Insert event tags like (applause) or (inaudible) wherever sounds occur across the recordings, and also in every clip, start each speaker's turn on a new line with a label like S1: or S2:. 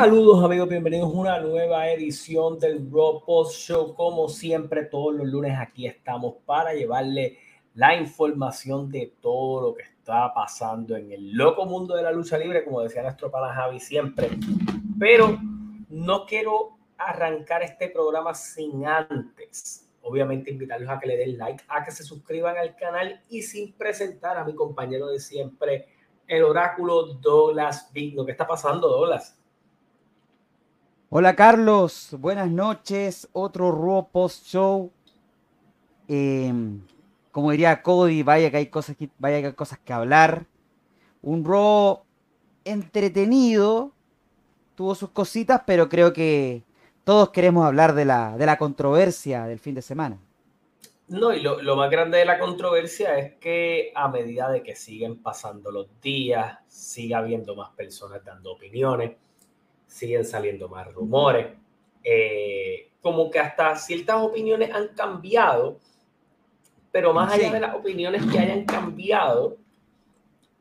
S1: Saludos amigos, bienvenidos a una nueva edición del Raw Post Show. Como siempre, todos los lunes aquí estamos para llevarle la información de todo lo que está pasando en el loco mundo de la lucha libre, como decía nuestro pana Javi siempre. Pero no quiero arrancar este programa sin antes, obviamente, invitarlos a que le den like, a que se suscriban al canal y sin presentar a mi compañero de siempre, el oráculo Douglas Vigno. ¿Qué está pasando, Douglas?
S2: Hola Carlos, buenas noches. Otro Raw Post Show. Em, como diría Cody, vaya que hay cosas que, vaya que hay cosas que hablar. Un Raw entretenido. Tuvo sus cositas, pero creo que todos queremos hablar de la, de la controversia del fin de semana.
S1: No, y lo, lo, más grande de la controversia es que a medida de que siguen pasando los días, sigue habiendo más personas dando opiniones siguen saliendo más rumores, eh, como que hasta ciertas opiniones han cambiado, pero más allá de las opiniones que hayan cambiado,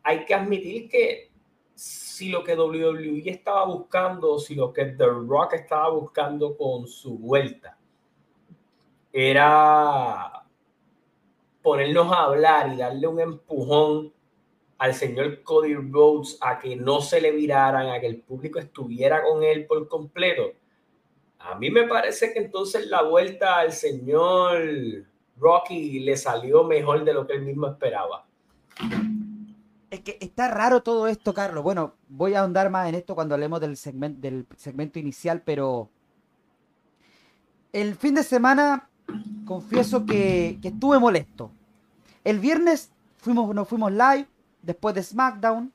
S1: hay que admitir que si lo que WWE estaba buscando, si lo que The Rock estaba buscando con su vuelta era ponernos a hablar y darle un empujón al señor Cody Rhodes a que no se le viraran, a que el público estuviera con él por completo. A mí me parece que entonces la vuelta al señor Rocky le salió mejor de lo que él mismo esperaba.
S2: Es que está raro todo esto, Carlos. Bueno, voy a ahondar más en esto cuando hablemos del, segmento, del segmento inicial, pero el fin de semana confieso que, que estuve molesto. El viernes fuimos, nos fuimos live, después de SmackDown,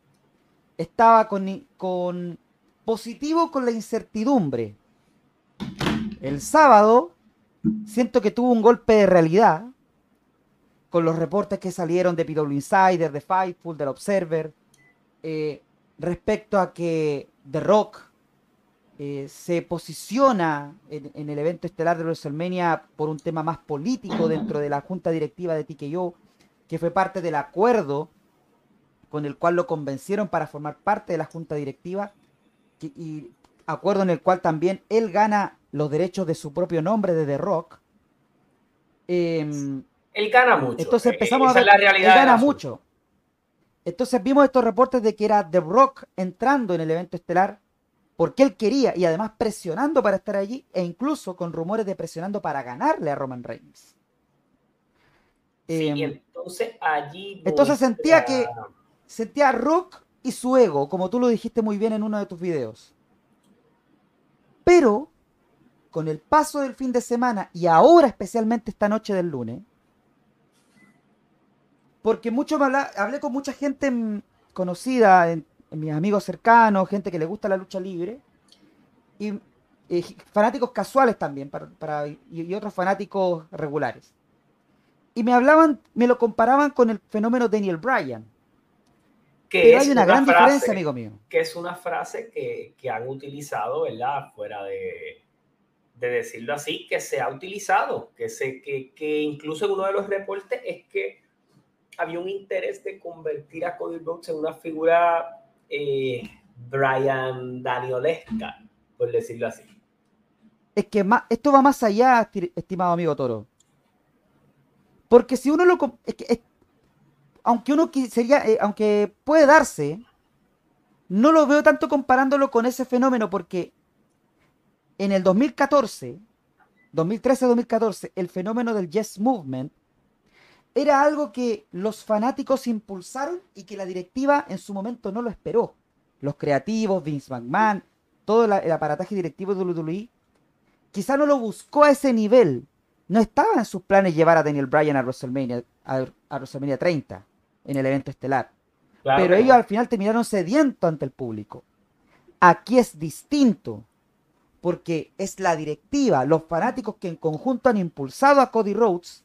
S2: estaba con, positivo con la incertidumbre. El sábado siento que tuvo un golpe de realidad con los reportes que salieron de PW Insider, de Fightful, del Observer, eh, respecto a que The Rock eh, se posiciona en, en, el evento estelar de WrestleMania por un tema más político dentro de la junta directiva de TKO, que fue parte del acuerdo con el cual lo convencieron para formar parte de la junta directiva y acuerdo en el cual también él gana los derechos de su propio nombre de The Rock.
S1: Em, él gana mucho.
S2: Entonces eh, empezamos a ver, la realidad él gana mucho. Entonces vimos estos reportes de que era The Rock entrando en el evento estelar porque él quería y además presionando para estar allí e incluso con rumores de presionando para ganarle a Roman Reigns.
S1: Sí, em, entonces allí.
S2: Entonces sentía que sentía Rock y su ego, como tú lo dijiste muy bien en uno de tus videos. Pero, con el paso del fin de semana y ahora especialmente esta noche del lunes, porque mucho me hablé con mucha gente conocida, en, mis amigos cercanos, gente que le gusta la lucha libre, y, fanáticos casuales también, para, y otros fanáticos regulares. Y me hablaban, me lo comparaban con el fenómeno Daniel Bryan
S1: que hay una, gran diferencia, amigo mío. Que es una frase que, que han utilizado, ¿verdad? Fuera de, de, decirlo así, que se ha utilizado, que, se, que, que incluso en uno de los reportes es que había un interés de convertir a Cody Rhodes en una figura eh, Brian Danielesca, por decirlo así.
S2: Es que más, esto va más allá, estimado amigo Toro. Porque si uno lo... Es que, aunque uno sería, eh, aunque puede darse, no lo veo tanto comparándolo con ese fenómeno porque en el 2014, 2013-2014, el fenómeno del Yes Movement era algo que los fanáticos impulsaron y que la directiva en su momento no lo esperó. Los creativos, Vince McMahon, todo el aparataje directivo de WWE, quizá no lo buscó a ese nivel. No estaba en sus planes llevar a Daniel Bryan a WrestleMania, a, a WrestleMania 30 en el evento estelar. Pero ellos al final terminaron sediento ante el público. Aquí es distinto, porque es la directiva, los fanáticos que en conjunto han impulsado a Cody Rhodes,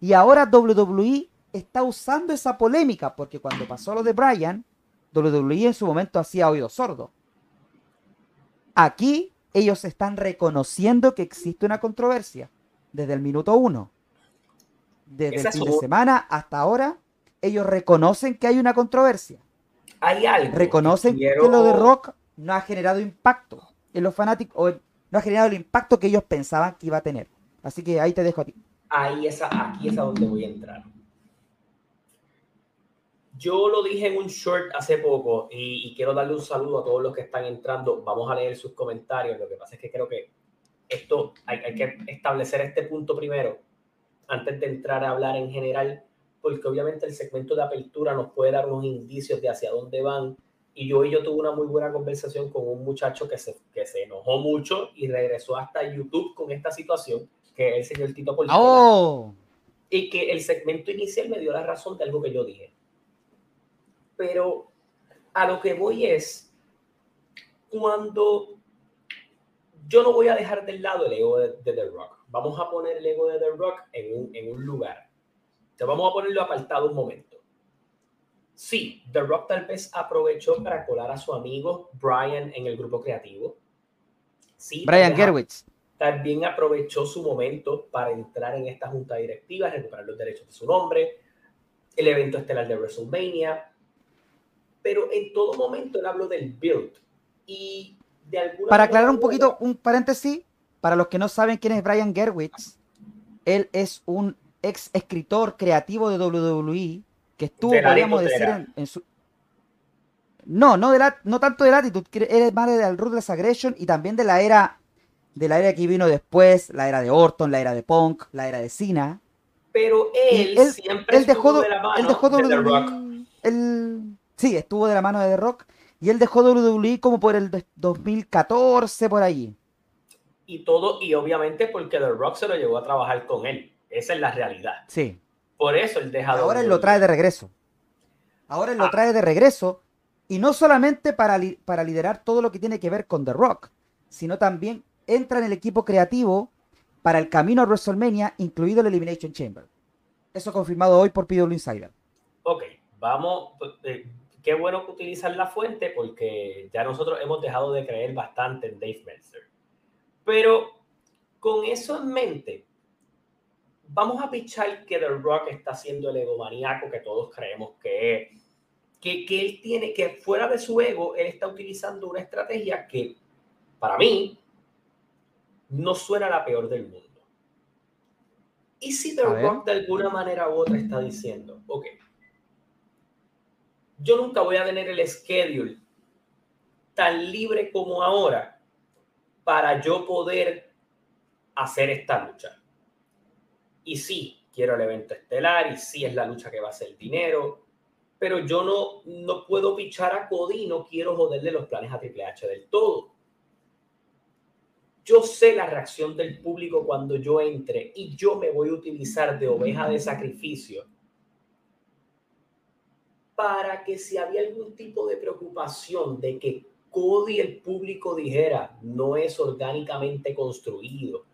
S2: y ahora WWE está usando esa polémica, porque cuando pasó lo de Bryan, WWE en su momento hacía oído sordo. Aquí ellos están reconociendo que existe una controversia desde el minuto uno. Desde el fin de semana hasta ahora, ellos reconocen que hay una controversia.
S1: Hay algo.
S2: Reconocen que, lo de Rock no ha generado impacto en los fanáticos, o no ha generado el impacto que ellos pensaban que iba a tener. Así que ahí te dejo a ti.
S1: Ahí es, aquí es a donde voy a entrar. Yo lo dije en un short hace poco y, quiero darle un saludo a todos los que están entrando. Vamos a leer sus comentarios. Lo que pasa es que creo que esto hay, hay que establecer este punto primero antes de entrar a hablar en general, porque obviamente el segmento de apertura nos puede dar unos indicios de hacia dónde van. Y yo y yo tuve una muy buena conversación con un muchacho que se, que se enojó mucho y regresó hasta YouTube con esta situación, que es el señor Tito Politela.
S2: Oh.
S1: Y que el segmento inicial me dio la razón de algo que yo dije pero a lo que voy es, cuando yo no voy a dejar del lado el ego de, The Rock, vamos a poner el ego de The Rock en un, en un lugar. Vamos a ponerlo apartado un momento. Sí, The Rock tal vez aprovechó para colar a su amigo Brian en el grupo creativo. Sí,
S2: Brian Gerwitz.
S1: También aprovechó su momento para entrar en esta junta directiva, recuperar los derechos de su nombre, el evento estelar de WrestleMania, pero en todo momento él habló del build. Y de alguna
S2: Para aclarar un poquito, un paréntesis, para los que no saben quién es Brian Gerwitz, él es un ex escritor creativo de WWE que estuvo, podríamos decir, en, su... No, no, de la, no tanto de Latitude, eres más de Ruthless Aggression y también de la era de la era que vino después, la era de Orton, la era de Punk, la era de Cena.
S1: Pero él, siempre él dejó, de la mano él dejó de, The Rock.
S2: Él, Sí, estuvo de la mano de The Rock y él dejó WWE como por el 2014 por ahí.
S1: Y todo, y obviamente porque The Rock se lo llevó a trabajar con él. Esa es la realidad.
S2: Sí.
S1: Por eso él deja.
S2: Ahora él lo trae de regreso. Ahora él lo ah. trae de regreso y no solamente para, para liderar todo lo que tiene que ver con The Rock, sino también entra en el equipo creativo para el camino a WrestleMania, incluido el Elimination Chamber. Eso confirmado hoy por PW Insider.
S1: Ok, vamos, eh, qué bueno que utilizan la fuente porque ya nosotros hemos dejado de creer bastante en Dave Meltzer. Pero con eso en mente, vamos a pichar que The Rock está siendo el egomaníaco que todos creemos que es. Que, que él tiene, que fuera de su ego, él está utilizando una estrategia que, para mí, no suena la peor del mundo. Y si The Rock de alguna manera u otra está diciendo, ok, yo nunca voy a tener el schedule tan libre como ahora para yo poder hacer esta lucha. Y sí, quiero el evento estelar y sí es la lucha que va a ser dinero, pero yo no, no puedo pichar a Cody no quiero joderle los planes a Triple H del todo. Yo sé la reacción del público cuando yo entre y yo me voy a utilizar de oveja de sacrificio para que si había algún tipo de preocupación de que Cody el público dijera no es orgánicamente construido,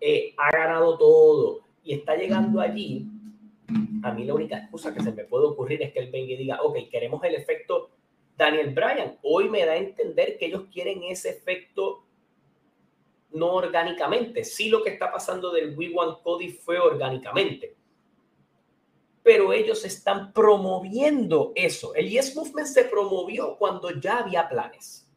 S1: eh, ha ganado todo y está llegando allí, a mí la única excusa que se me puede ocurrir es que él venga y diga, ok, queremos el efecto Daniel Bryan. Hoy me da a entender que ellos quieren ese efecto no orgánicamente. Sí lo que está pasando del We Want Cody fue orgánicamente pero ellos están promoviendo eso. El Yes Movement se promovió cuando ya había planes.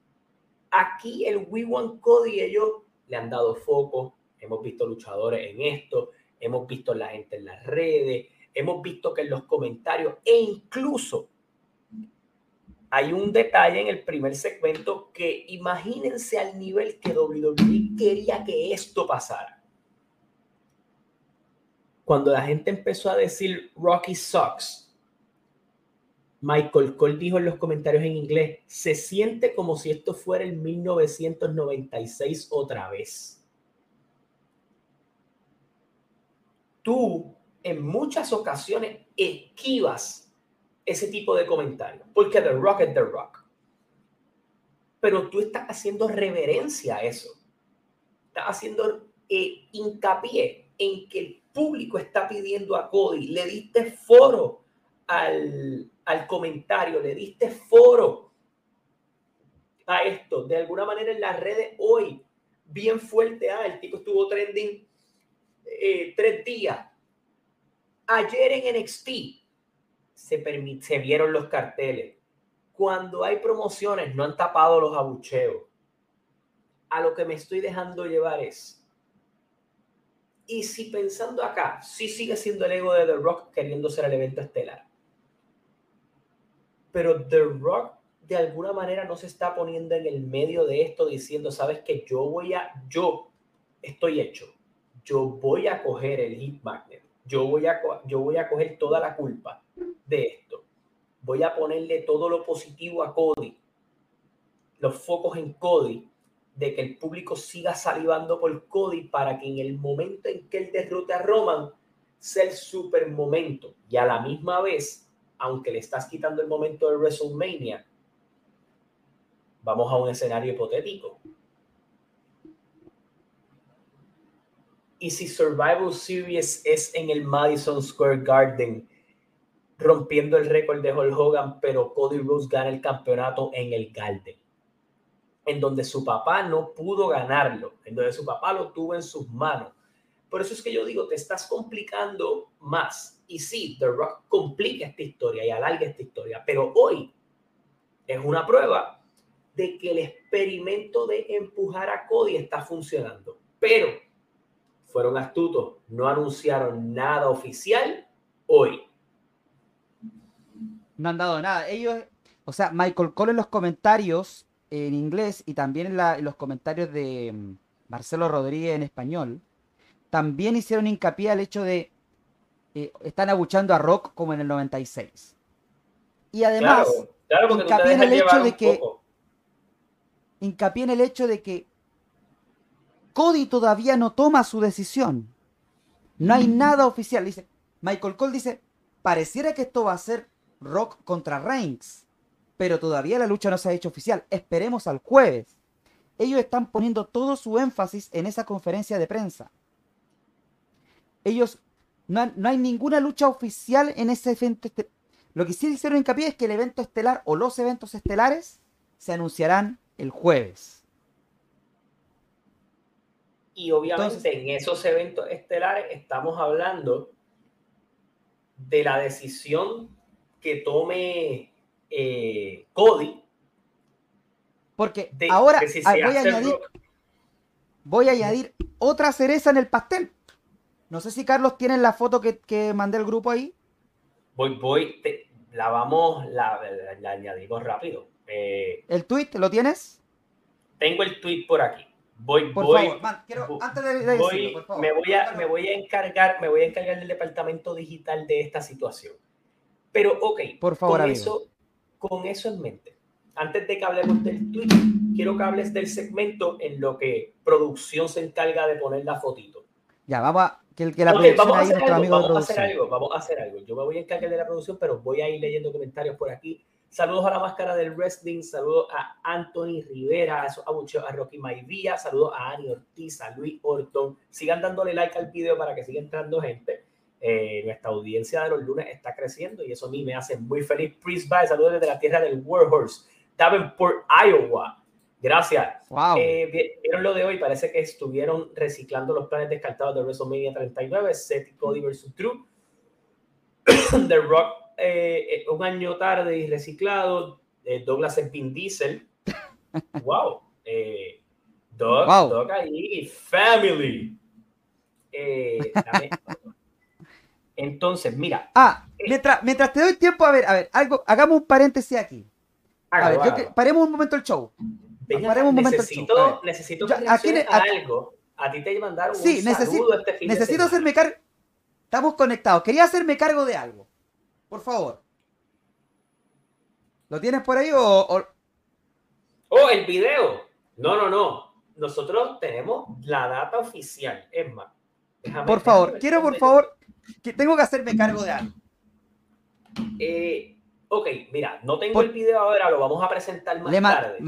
S1: Aquí el We Want Cody, ellos le han dado foco. Hemos visto luchadores en esto, hemos visto la gente en las redes, hemos visto que en los comentarios e incluso hay un detalle en el primer segmento que imagínense al nivel que WWE quería que esto pasara cuando la gente empezó a decir Rocky sucks, Michael Cole dijo en los comentarios en inglés, se siente como si esto fuera el 1996 otra vez. Tú en muchas ocasiones esquivas ese tipo de comentarios, porque The Rock es The Rock. Pero tú estás haciendo reverencia a eso. Estás haciendo eh, hincapié en que el público está pidiendo a Cody, le diste foro al, comentario, le diste foro a esto. De alguna manera en las redes hoy, bien fuerte, ah, el tipo estuvo trending eh, tres días. Ayer en NXT se, se vieron los carteles. cuando hay promociones no han tapado los abucheos. A lo que me estoy dejando llevar es, y si pensando acá, sí sigue siendo el ego de The Rock queriendo ser el evento estelar. Pero The Rock de alguna manera no se está poniendo en el medio de esto diciendo, sabes que yo voy a, yo estoy hecho, yo voy a coger el hit magnet, yo voy a, yo voy a coger toda la culpa de esto, voy a ponerle todo lo positivo a Cody, los focos en Cody, de que el público siga salivando por Cody para que en el momento en que él derrote a Roman sea el super momento y a la misma vez, aunque le estás quitando el momento de WrestleMania, vamos a un escenario hipotético. Y si Survival Series es en el Madison Square Garden, rompiendo el récord de Hulk Hogan, pero Cody Rhodes gana el campeonato en el Garden, en donde su papá no pudo ganarlo, en donde su papá lo tuvo en sus manos. Por eso es que yo digo, te estás complicando más. Y sí, The Rock complica esta historia y alarga esta historia, pero hoy es una prueba de que el experimento de empujar a Cody está funcionando. Pero fueron astutos, no anunciaron nada oficial hoy.
S2: No han dado nada. Ellos, o sea, Michael Cole en los comentarios en inglés y también en, los comentarios de mm, Marcelo Rodríguez en español, también hicieron hincapié al hecho de eh, están abuchando a Rock como en el 96. Y además,
S1: claro,
S2: hincapié en el hecho de que hincapié en el hecho de que Cody todavía no toma su decisión. No hay nada oficial. Dice, Michael Cole dice, pareciera que esto va a ser Rock contra Reigns, pero todavía la lucha no se ha hecho oficial. Esperemos al jueves. Ellos están poniendo todo su énfasis en esa conferencia de prensa. Ellos, no, no hay ninguna lucha oficial en ese evento. Lo que sí hicieron hincapié es que el evento estelar o los eventos estelares se anunciarán el jueves.
S1: Y obviamente en esos eventos estelares estamos hablando de la decisión que tome eh, Cody.
S2: Porque ahora voy, a añadir, voy, a añadir, otra cereza en el pastel. No sé si Carlos tiene la foto que, que mandé al grupo ahí.
S1: Voy, voy, la vamos, la añadimos rápido.
S2: Eh, ¿El tweet lo tienes?
S1: Tengo el tweet por aquí. Voy,
S2: por
S1: voy,
S2: favor, quiero, antes de,
S1: voy, por favor, me voy a, me voy a encargar, me voy a encargar del departamento digital de esta situación. Pero, ok,
S2: por favor,
S1: con, eso, con eso en mente, antes de que hablemos del tweet, quiero que hables del segmento en lo que producción se encarga de poner la fotito.
S2: Ya, vamos a, que, que la
S1: okay, vamos, a hacer, algo, vamos a hacer algo, vamos a hacer algo. Yo me voy a encargar de la producción, pero voy a ir leyendo comentarios por aquí Saludos a la máscara del wrestling, saludos a Anthony Rivera, a, a Rocky Maivía, saludos a Ani Ortiz, a Luis Orton. Sigan dándole like al video para que siga entrando gente. Eh, nuestra audiencia de los lunes está creciendo y eso a mí me hace muy feliz. Priest Bye, saludos desde la tierra del Warhorse, Davenport, Iowa. Gracias.
S2: Wow.
S1: Eh, vieron lo de hoy, parece que estuvieron reciclando los planes descartados de WrestleMania 39, Seth Cody versus True. (coughs) The Rock eh, eh, un año tarde y reciclado, eh, Douglas es Vin Diesel. (laughs) wow. Eh, Doug, wow. Doug ahí, Family. Entonces, mira.
S2: Ah, mientras, mientras te doy tiempo, a ver, a ver, algo, hagamos un paréntesis aquí. A ver, yo paremos un momento el show.
S1: paremos un momento necesito, el show. Necesito que aquí, a, algo. A ti te mandaron
S2: sí, un necesito, saludo este fin Necesito hacerme cargo. Estamos conectados. Quería hacerme cargo de algo. Por favor. ¿Lo tienes por ahí o,
S1: Oh, el video. No, no, no. Nosotros tenemos la data oficial. Es más.
S2: por favor, quiero por favor que tengo que hacerme cargo de algo.
S1: Eh, ok, mira, no tengo el video ahora, lo vamos a presentar más tarde.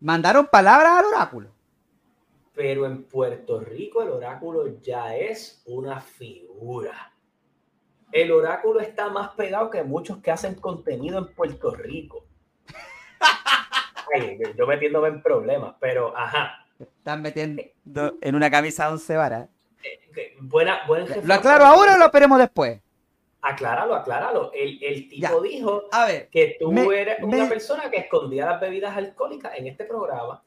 S2: mandaron palabras al oráculo.
S1: Pero en Puerto Rico el oráculo ya es una figura el oráculo está más pegado que muchos que hacen contenido en Puerto Rico. (laughs) yo metiéndome en problemas, pero ajá.
S2: Están metiendo en una camisa 11 varas.
S1: Eh, buena, buen
S2: ¿Lo aclaro ahora o lo esperemos después?
S1: Acláralo, acláralo. El, el tipo dijo a ver, que tú eres una persona que escondía las bebidas alcohólicas en este programa.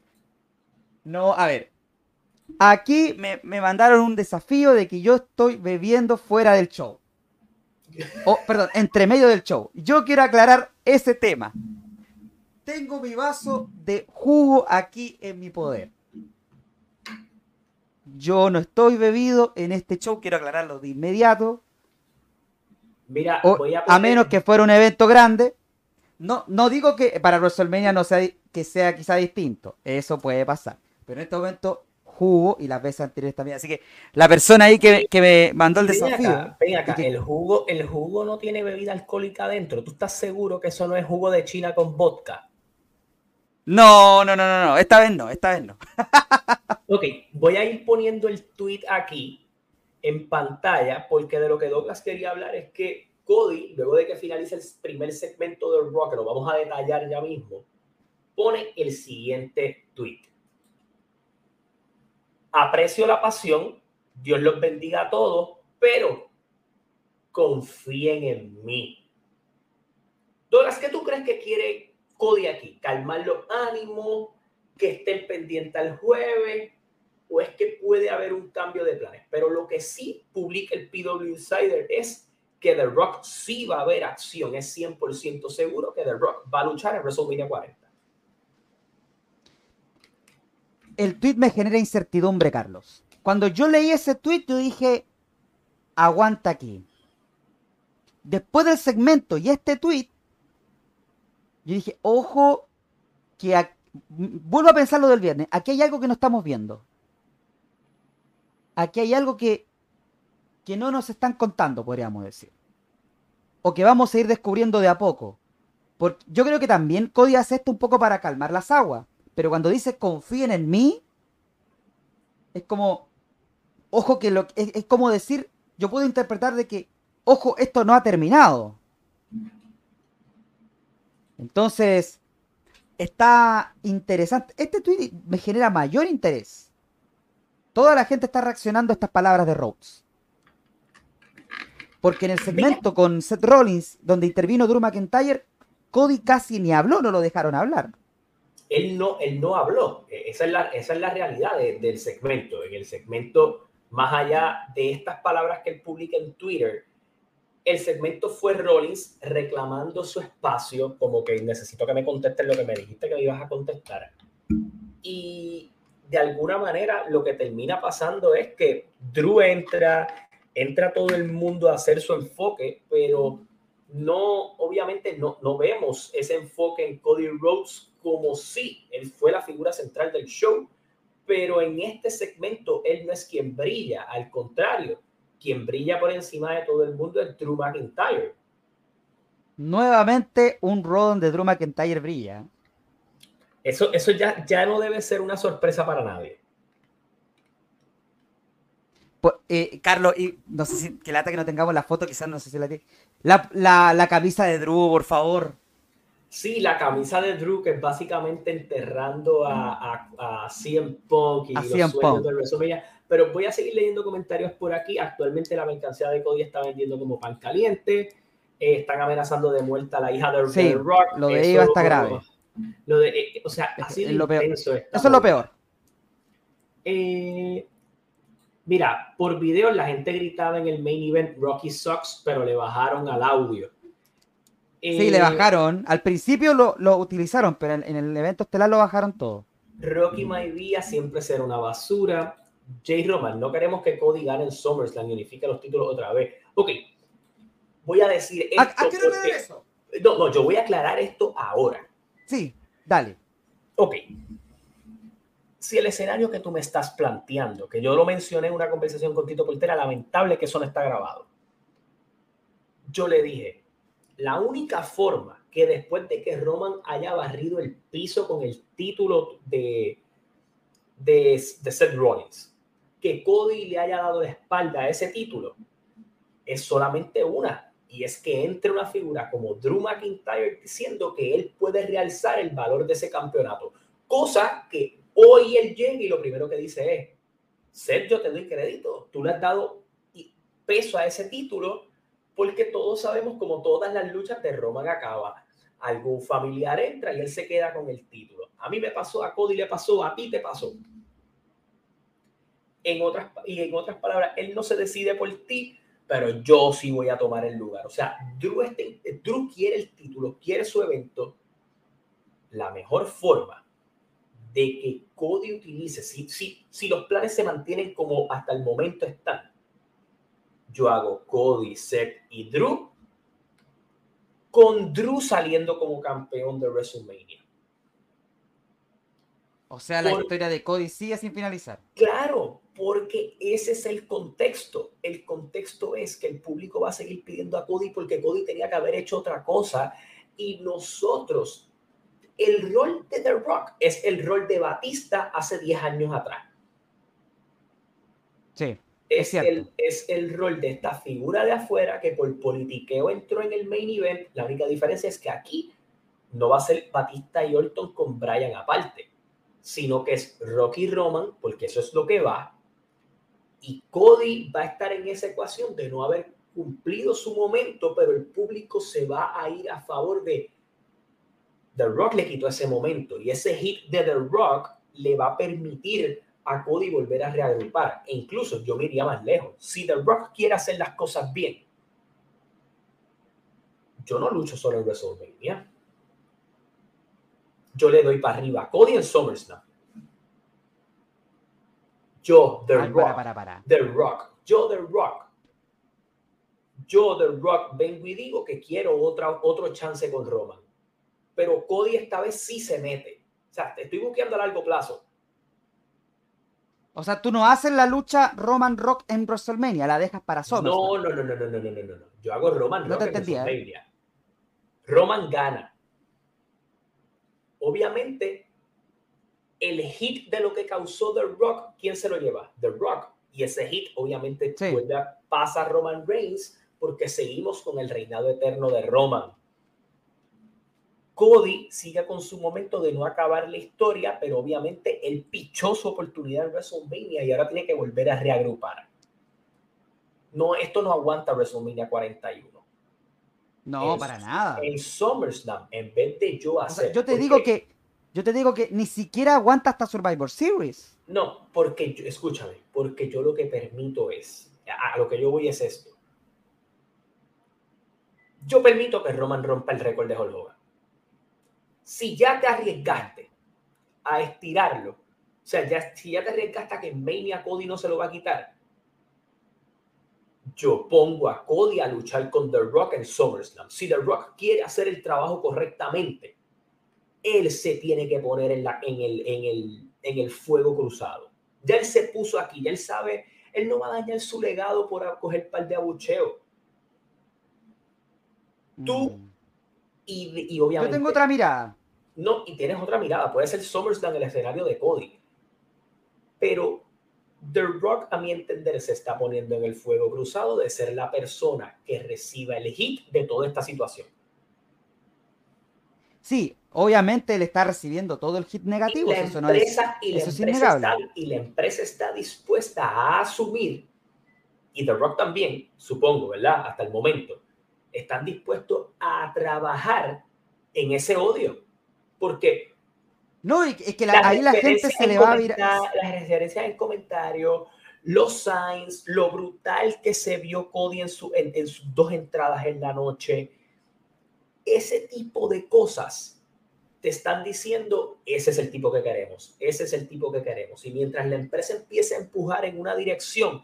S2: No, a ver. Aquí me, me mandaron un desafío de que yo estoy bebiendo fuera del show. Oh, perdón, entre medio del show. Yo quiero aclarar ese tema. Tengo mi vaso de jugo aquí en mi poder. Yo no estoy bebido en este show, quiero aclararlo de inmediato. Mira, voy a, a, menos que fuera un evento grande. No, no digo que para WrestleMania no sea que sea quizá distinto. Eso puede pasar. Pero en este momento jugo y las veces anteriores también. Así que la persona ahí que, me mandó el desafío.
S1: ven acá. El, jugo, el jugo no tiene bebida alcohólica adentro. ¿Tú estás seguro que eso no es jugo de China con vodka?
S2: No, no, no, no, no. Esta vez no, esta vez no. (laughs)
S1: ok, voy a ir poniendo el tweet aquí en pantalla porque de lo que Douglas quería hablar es que Cody, luego de que finalice el primer segmento del Rock, lo vamos a detallar ya mismo, pone el siguiente tweet. Aprecio la pasión, Dios los bendiga a todos, pero confíen en mí. Douglas, ¿qué tú crees que quiere Cody aquí? ¿Calmar los ánimos? ¿Que estén pendientes al jueves? ¿O es que puede haber un cambio de planes? Pero lo que sí publica el PW Insider es que The Rock sí va a haber acción. Es 100% seguro que The Rock va a luchar en WrestleMania 40.
S2: El tweet me genera incertidumbre, Carlos. Cuando yo leí ese tweet, yo dije, aguanta aquí. Después del segmento y este tweet, yo dije, ojo, que vuelvo a pensar lo del viernes. Aquí hay algo que no estamos viendo. Aquí hay algo que, que no nos están contando, podríamos decir. O que vamos a ir descubriendo de a poco. Porque yo creo que también Cody hace esto un poco para calmar las aguas. Pero cuando dice confíen en mí, es como, ojo que lo es, es como decir, yo puedo interpretar de que, ojo, esto no ha terminado. Entonces, está interesante. Este tweet me genera mayor interés. Toda la gente está reaccionando a estas palabras de Rhodes. Porque en el segmento con Seth Rollins, donde intervino Drew McIntyre, Cody casi ni habló, no lo dejaron hablar
S1: él no, él no habló. E, esa es la, esa es la realidad del segmento. En el segmento, más allá de estas palabras que él publica en Twitter, el segmento fue Rollins reclamando su espacio, como que necesito que me contestes lo que me dijiste que me ibas a contestar. Y de alguna manera lo que termina pasando es que Drew entra, entra todo el mundo a hacer su enfoque, pero no, obviamente no, no vemos ese enfoque en Cody Rhodes como si él fue la figura central del show, pero en este segmento él no es quien brilla, al contrario, quien brilla por encima de todo el mundo es Drew McIntyre.
S2: Nuevamente un rol donde Drew McIntyre brilla.
S1: Eso, eso ya, ya no debe ser una sorpresa para nadie.
S2: Pues, eh, Carlos, y no sé si que lata que no tengamos la foto, quizás no sé si la tiene. La, la, la camisa de Drew, por favor.
S1: Sí, la camisa de Drew, que es básicamente enterrando a, a, a CM Punk y los sueños de WrestleMania. Pero voy a seguir leyendo comentarios por aquí. Actualmente la mercancía de Cody está vendiendo como pan caliente. Eh, están amenazando de muerte a la hija de,
S2: sí, Rock. Lo de ella está grave.
S1: Lo de, eh, o sea, así es
S2: lo peor. Eso es lo peor.
S1: Eh, mira, por video la gente gritaba en el main event Rocky Sucks, pero le bajaron al audio
S2: sí, le eh, bajaron. Al principio lo, lo utilizaron, pero en, el evento estelar lo bajaron todo.
S1: Rocky Maivia siempre será una basura. Jay Roman, no queremos que Cody gane en SummerSlam y unifique los títulos otra vez. Ok, voy a decir esto.
S2: ¿A, qué no porque... eso?
S1: No, no, yo voy a aclarar esto ahora.
S2: Sí, dale.
S1: Ok. Si el escenario que tú me estás planteando, que yo lo mencioné en una conversación con Tito Portera, lamentable que eso no está grabado. Yo le dije, la única forma que después de que Roman haya barrido el piso con el título de, de, Seth Rollins, que Cody le haya dado la espalda a ese título, es solamente una. Y es que entre una figura como Drew McIntyre diciendo que él puede realzar el valor de ese campeonato. Cosa que hoy él llega y lo primero que dice es, Seth, yo te doy crédito. Tú le has dado peso a ese título porque todos sabemos como todas las luchas de Roman acaba. Algún familiar entra y él se queda con el título. A mí me pasó, a Cody le pasó, a ti te pasó. En otras, y en otras palabras, él no se decide por ti, pero yo sí voy a tomar el lugar. O sea, Drew, este, Drew quiere el título, quiere su evento. La mejor forma de que Cody utilice, si, si, si los planes se mantienen como hasta el momento están, yo hago Cody, Seth y Drew, con Drew saliendo como campeón de WrestleMania.
S2: O sea, la historia de Cody sigue sin finalizar.
S1: Claro, porque ese es el contexto. El contexto es que el público va a seguir pidiendo a Cody porque Cody tenía que haber hecho otra cosa y nosotros, el rol de The Rock es el rol de Batista hace 10 años atrás.
S2: Sí.
S1: Es, el, es el rol de esta figura de afuera que por politiqueo entró en el main event. La única diferencia es que aquí no va a ser Batista y Orton con Brian aparte, sino que es Rocky Roman, porque eso es lo que va. Y Cody va a estar en esa ecuación de no haber cumplido su momento, pero el público se va a ir a favor de The Rock le quitó ese momento y ese hit de The Rock le va a permitir a Cody volver a reagrupar. E incluso yo me iría más lejos. Si The Rock quiere hacer las cosas bien, yo no lucho solo en WrestleMania. Yo le doy para arriba a Cody en SummerSlam. Yo, The Rock. The Rock. Yo, The Rock. Yo, The Rock, vengo y digo que quiero otra, otro chance con Roman. Pero Cody esta vez sí se mete. O sea, estoy buscando a largo plazo
S2: o sea, tú no haces la lucha Roman Rock en WrestleMania, la dejas para SummerSlam.
S1: No, no, no, no, no, no, no, no, no. Yo hago Roman Rock en ¿eh? WrestleMania. Roman gana. Obviamente, el hit de lo que causó The Rock, ¿quién se lo lleva? The Rock. Y ese hit, obviamente, pasa a Roman Reigns porque seguimos con el reinado eterno de Roman. Cody sigue con su momento de no acabar la historia, pero obviamente él pichó su oportunidad en WrestleMania y ahora tiene que volver a reagrupar. No, esto no aguanta WrestleMania 41.
S2: No, para nada.
S1: En SummerSlam, en vez de yo hacer.
S2: yo te digo que. Yo te digo que ni siquiera aguanta hasta Survivor Series.
S1: No, porque yo, escúchame, porque yo lo que permito es, a lo que yo voy es esto. Yo permito que Roman rompa el récord de Hulk Hogan si ya te arriesgaste a estirarlo, o sea, ya, si ya te arriesgaste a que Mania Cody no se lo va a quitar, yo pongo a Cody a luchar con The Rock en SummerSlam. Si The Rock quiere hacer el trabajo correctamente, él se tiene que poner en, la, en, el, en, el, en el fuego cruzado. Ya él se puso aquí, ya él sabe, él no va a dañar su legado por coger par de abucheo. Tú Y, obviamente.
S2: Yo tengo otra mirada.
S1: No, y tienes otra mirada. Puede ser SummerSlam el escenario de Cody. Pero The Rock, a mi entender, se está poniendo en el fuego cruzado de ser la persona que reciba el hit de toda esta situación.
S2: Sí, obviamente él está recibiendo todo el hit negativo.
S1: Y la, empresa, y la empresa está dispuesta a asumir, y The Rock también, supongo, ¿verdad? Hasta el momento, están dispuestos a trabajar en ese odio. Porque...
S2: No, es que ahí la gente se le va a virar.
S1: Las referencias en comentarios, los signs, lo brutal que se vio Cody en, su, en, sus dos entradas en la noche. Ese tipo de cosas te están diciendo, ese es el tipo que queremos, ese es el tipo que queremos. Y mientras la empresa empieza a empujar en una dirección,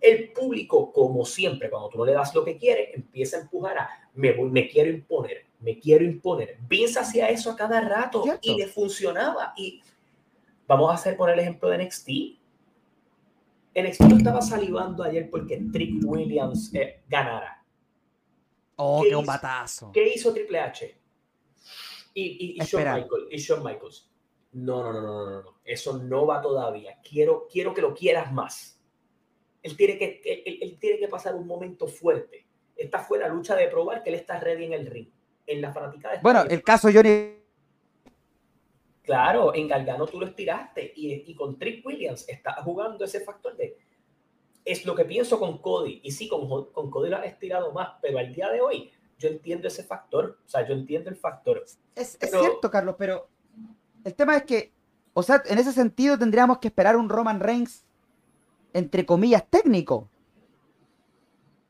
S1: el público, como siempre, cuando tú no le das lo que quiere, empieza a empujar a me, me quiero imponer, me quiero imponer. Vince hacía eso a cada rato y le funcionaba. Y vamos a hacer por el ejemplo de NXT. NXT no estaba salivando ayer porque Trick Williams eh, ganara.
S2: Oh, qué, un batazo.
S1: ¿Qué hizo Triple H? Y, y, Shawn y Shawn Michaels. No, no, no, no, no, no. Eso no va todavía. Quiero, quiero que lo quieras más él tiene que, él, tiene que pasar un momento fuerte. Esta fue la lucha de probar que él está ready en el ring. En la fanática de
S2: Bueno, el caso Johnny.
S1: Claro, en Galgano tú lo estiraste y, y con Trick Williams está jugando ese factor de es lo que pienso con Cody. Y sí, con, con Cody lo has estirado más, pero al día de hoy yo entiendo ese factor. O sea, yo entiendo el factor.
S2: Es, es cierto, Carlos, pero el tema es que, o sea, en ese sentido tendríamos que esperar un Roman Reigns, entre comillas, técnico,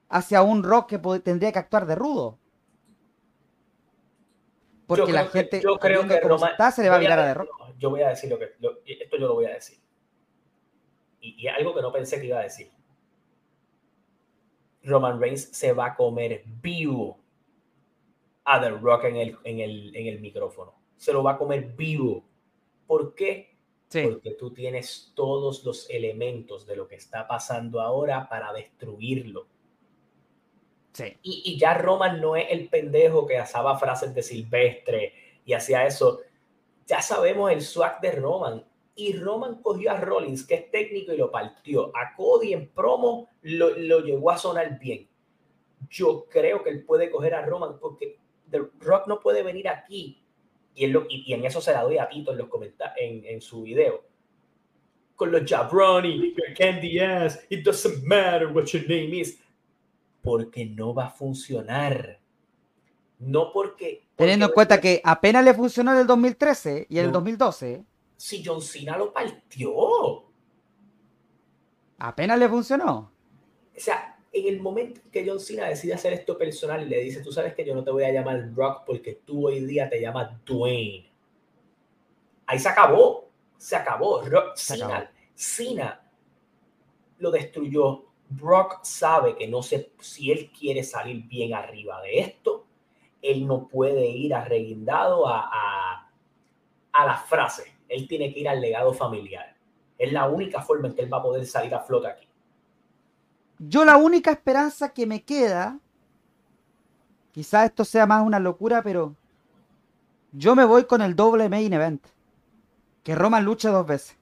S2: hacia un Rock que tendría que actuar de rudo. Porque la gente,
S1: yo creo que Roman,
S2: está, se le va a mirar a, de Rock.
S1: Yo voy a decir lo que, esto yo lo voy a decir. Y, y algo que no pensé que iba a decir. Roman Reigns se va a comer vivo a The Rock en el, en el, en el micrófono. Se lo va a comer vivo. ¿Por qué? Porque tú tienes todos los elementos de lo que está pasando ahora para destruirlo.
S2: Sí.
S1: Y, y, ya Roman no es el pendejo que asaba frases de Silvestre y hacía eso. Ya sabemos el swag de Roman. Y Roman cogió a Rollins, que es técnico, y lo partió. A Cody en promo lo, lo llegó a sonar bien. Yo creo que él puede coger a Roman porque The Rock no puede venir aquí. Y, en, lo, y, en eso se la doy a Tito en, los en, en su video. Con los jabroni, candy ass, it doesn't matter what your name is. Porque no va a funcionar. No porque.
S2: Teniendo en cuenta que apenas le funcionó en el 2013 y en el 2012.
S1: Si John Cena lo partió.
S2: Apenas le funcionó.
S1: O sea, en el momento que John Cena decide hacer esto personal y le dice, tú sabes que yo no te voy a llamar Rock porque tú hoy día te llamas Dwayne. Ahí se acabó, se acabó. Rock, Cena, Cena lo destruyó. Brock sabe que no sé si él quiere salir bien arriba de esto, él no puede ir arreguindado a, a, a la frase. Él tiene que ir al legado familiar. Es la única forma en que él va a poder salir a flote aquí.
S2: Yo la única esperanza que me queda, quizás esto sea más una locura, pero yo me voy con el doble main event. Que Roman luche dos veces.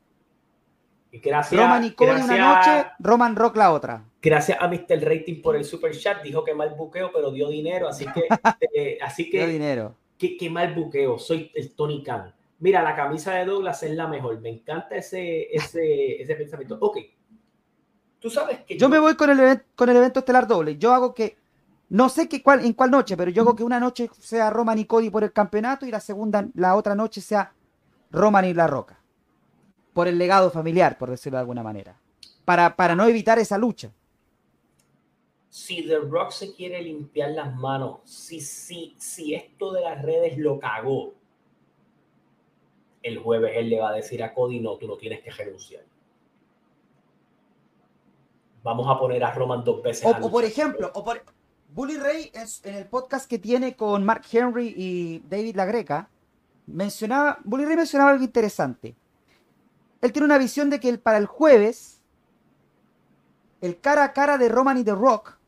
S1: Y gracias,
S2: Roman y Cody una noche, Roman Rock la otra.
S1: Gracias a Mr. Rating por el super chat. Dijo que mal buqueo, pero dio dinero. Así que, (laughs) eh, así que,
S2: dio dinero.
S1: Que, que, mal buqueo. Soy el Tony Khan. Mira, la camisa de Douglas es la mejor. Me encanta ese, ese, ese pensamiento. Ok, Tú sabes que
S2: yo, me voy con el, con el evento estelar doble. Yo hago que, no sé qué, cuál, en cuál noche, pero yo hago que una noche sea Roman y Cody por el campeonato y la segunda, la otra noche sea Roman y La Roca. Por el legado familiar, por decirlo de alguna manera. Para, para no evitar esa lucha.
S1: Si The Rock se quiere limpiar las manos, si, si, si esto de las redes lo cagó, el jueves él le va a decir a Cody, no, tú no tienes que renunciar vamos a poner a Roman dos veces.
S2: O, por ejemplo, o por, Bully Ray es, en el podcast que tiene con Mark Henry y David La Greca, mencionaba, Bully Ray mencionaba algo interesante. Él tiene una visión de que el, para el jueves, el cara a cara de Roman y The Rock,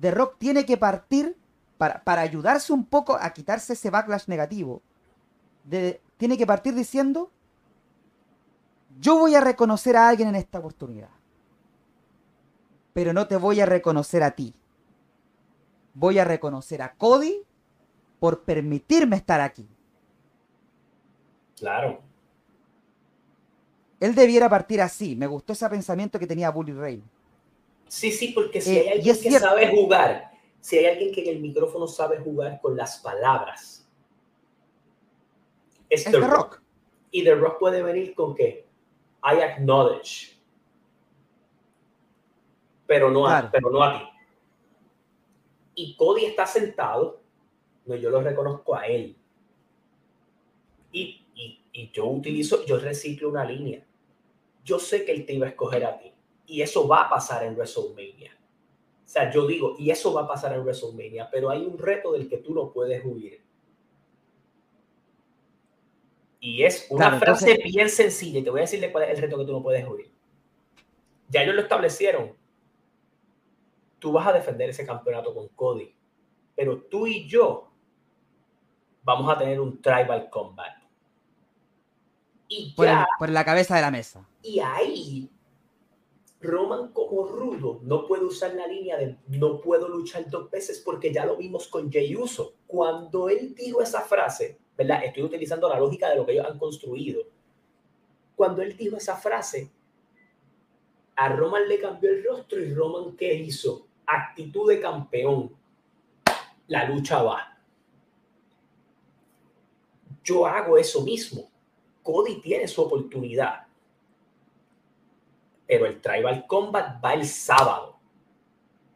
S2: The Rock tiene que partir para, para ayudarse un poco a quitarse ese backlash negativo. De, tiene que partir diciendo, yo voy a reconocer a alguien en esta oportunidad pero no te voy a reconocer a ti. Voy a reconocer a Cody por permitirme estar aquí.
S1: Claro.
S2: Él debiera partir así. Me gustó ese pensamiento que tenía Bully Ray.
S1: Sí, sí, porque si hay eh, alguien que sabe jugar, si hay alguien que en el micrófono sabe jugar con las palabras, es, The Rock. Y The Rock puede venir con que I acknowledge pero no, a, pero no a ti. Y Cody está sentado, no, yo lo reconozco a él. Y, y, yo utilizo, yo reciclo una línea. Yo sé que él te iba a escoger a ti. Y eso va a pasar en WrestleMania. O sea, yo digo, y eso va a pasar en WrestleMania, pero hay un reto del que tú no puedes huir. Y es una frase bien sencilla. Y te voy a decirle cuál es el reto que tú no puedes huir. Ya ellos lo establecieron tú vas a defender ese campeonato con Cody, pero tú y yo vamos a tener un tribal combat.
S2: Y ya, por, la cabeza de la mesa.
S1: Y ahí, Roman como rudo no puede usar la línea de no puedo luchar dos veces porque ya lo vimos con Jey Uso. Cuando él dijo esa frase, ¿verdad? Estoy utilizando la lógica de lo que ellos han construido. Cuando él dijo esa frase, A Roman le cambió el rostro y Roman, ¿qué hizo? Actitud de campeón. La lucha va. Yo hago eso mismo. Cody tiene su oportunidad. Pero el Tribal Combat va el sábado.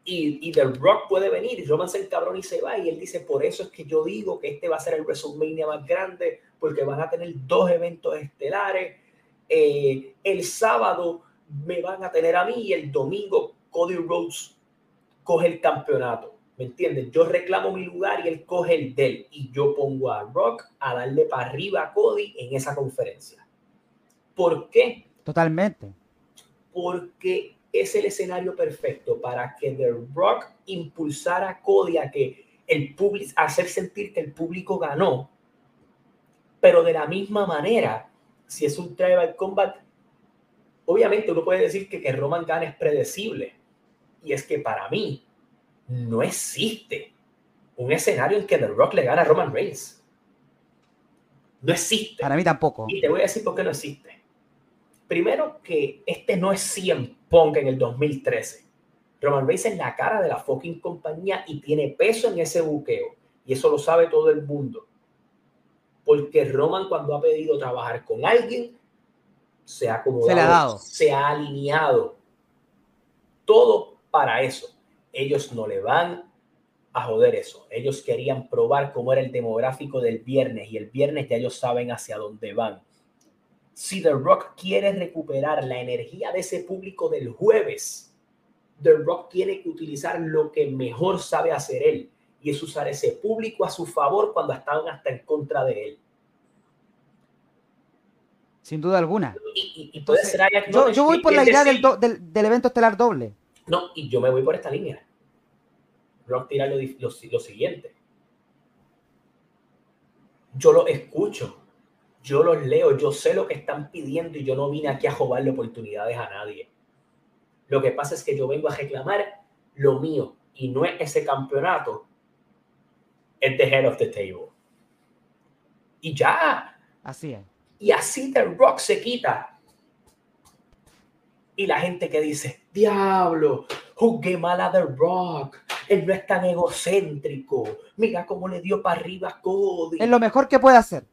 S1: Y, The Rock puede venir y Roman se cabrón y se va. Y él dice, por eso es que yo digo que este va a ser el WrestleMania más grande, porque van a tener dos eventos estelares. Eh, el sábado me van a tener a mí y el domingo Cody Rhodes coge el campeonato. ¿Me entiendes? Yo reclamo mi lugar y él coge el de él. Y yo pongo a Rock a darle para arriba a Cody en esa conferencia. ¿Por qué?
S2: Totalmente.
S1: Porque es el escenario perfecto para que The Rock impulsara a Cody a que el público, hacer sentir que el público ganó. Pero de la misma manera, si es un tribal combat, obviamente uno puede decir que que Roman gane es predecible. Y es que para mí, no existe un escenario en que The Rock le gana a Roman Reigns. No existe.
S2: Para mí tampoco.
S1: Y te voy a decir por qué no existe. Primero que este no es 100 Punk en el 2013. Roman Reigns es la cara de la fucking compañía y tiene peso en ese buqueo. Y eso lo sabe todo el mundo. Porque Roman cuando ha pedido trabajar con alguien, se ha acomodado,
S2: se,
S1: se ha alineado. Todo para eso ellos no le van a joder eso. Ellos querían probar cómo era el demográfico del viernes y el viernes ya ellos saben hacia dónde van. Si The Rock quiere recuperar la energía de ese público del jueves, The Rock tiene que utilizar lo que mejor sabe hacer él y es usar ese público a su favor cuando estaban hasta en contra de él.
S2: Sin duda alguna.
S1: Y,
S2: yo, yo, voy por la idea del, del, del evento estelar doble.
S1: No, y yo me voy por esta línea. Rock tira lo, lo, siguiente. Yo lo escucho, yo los leo, yo sé lo que están pidiendo y yo no vine aquí a robarle oportunidades a nadie. Lo que pasa es que yo vengo a reclamar lo mío y no es ese campeonato, es the head of the table. Y ya.
S2: Así es.
S1: Y así The Rock se quita y la gente que dice, diablo, juzgué mal a The Rock, él no es tan egocéntrico, mira cómo le dio para arriba a Cody.
S2: Es lo mejor que puede hacer.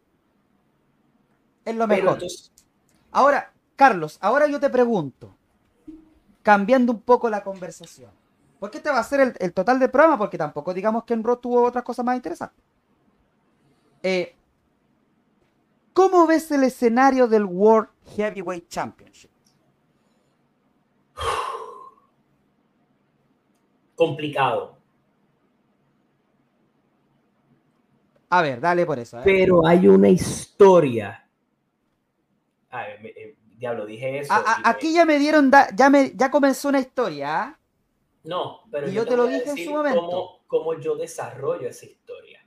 S2: Es lo mejor. Ahora, Carlos, ahora yo te pregunto, cambiando un poco la conversación, ¿por qué te va a ser el, total de programa? Porque tampoco digamos que en Raw tuvo otras cosas más interesantes. Eh, ¿Cómo ves el escenario del World Heavyweight Championship?
S1: Complicado.
S2: A ver, dale por eso.
S1: Pero hay una historia. A ver, eh, diablo, dije eso.
S2: aquí ya me dieron, ya, me, ya comenzó una historia. ¿ah?
S1: No, pero
S2: y yo, te, lo dije en su momento.
S1: Cómo, yo desarrollo esa historia.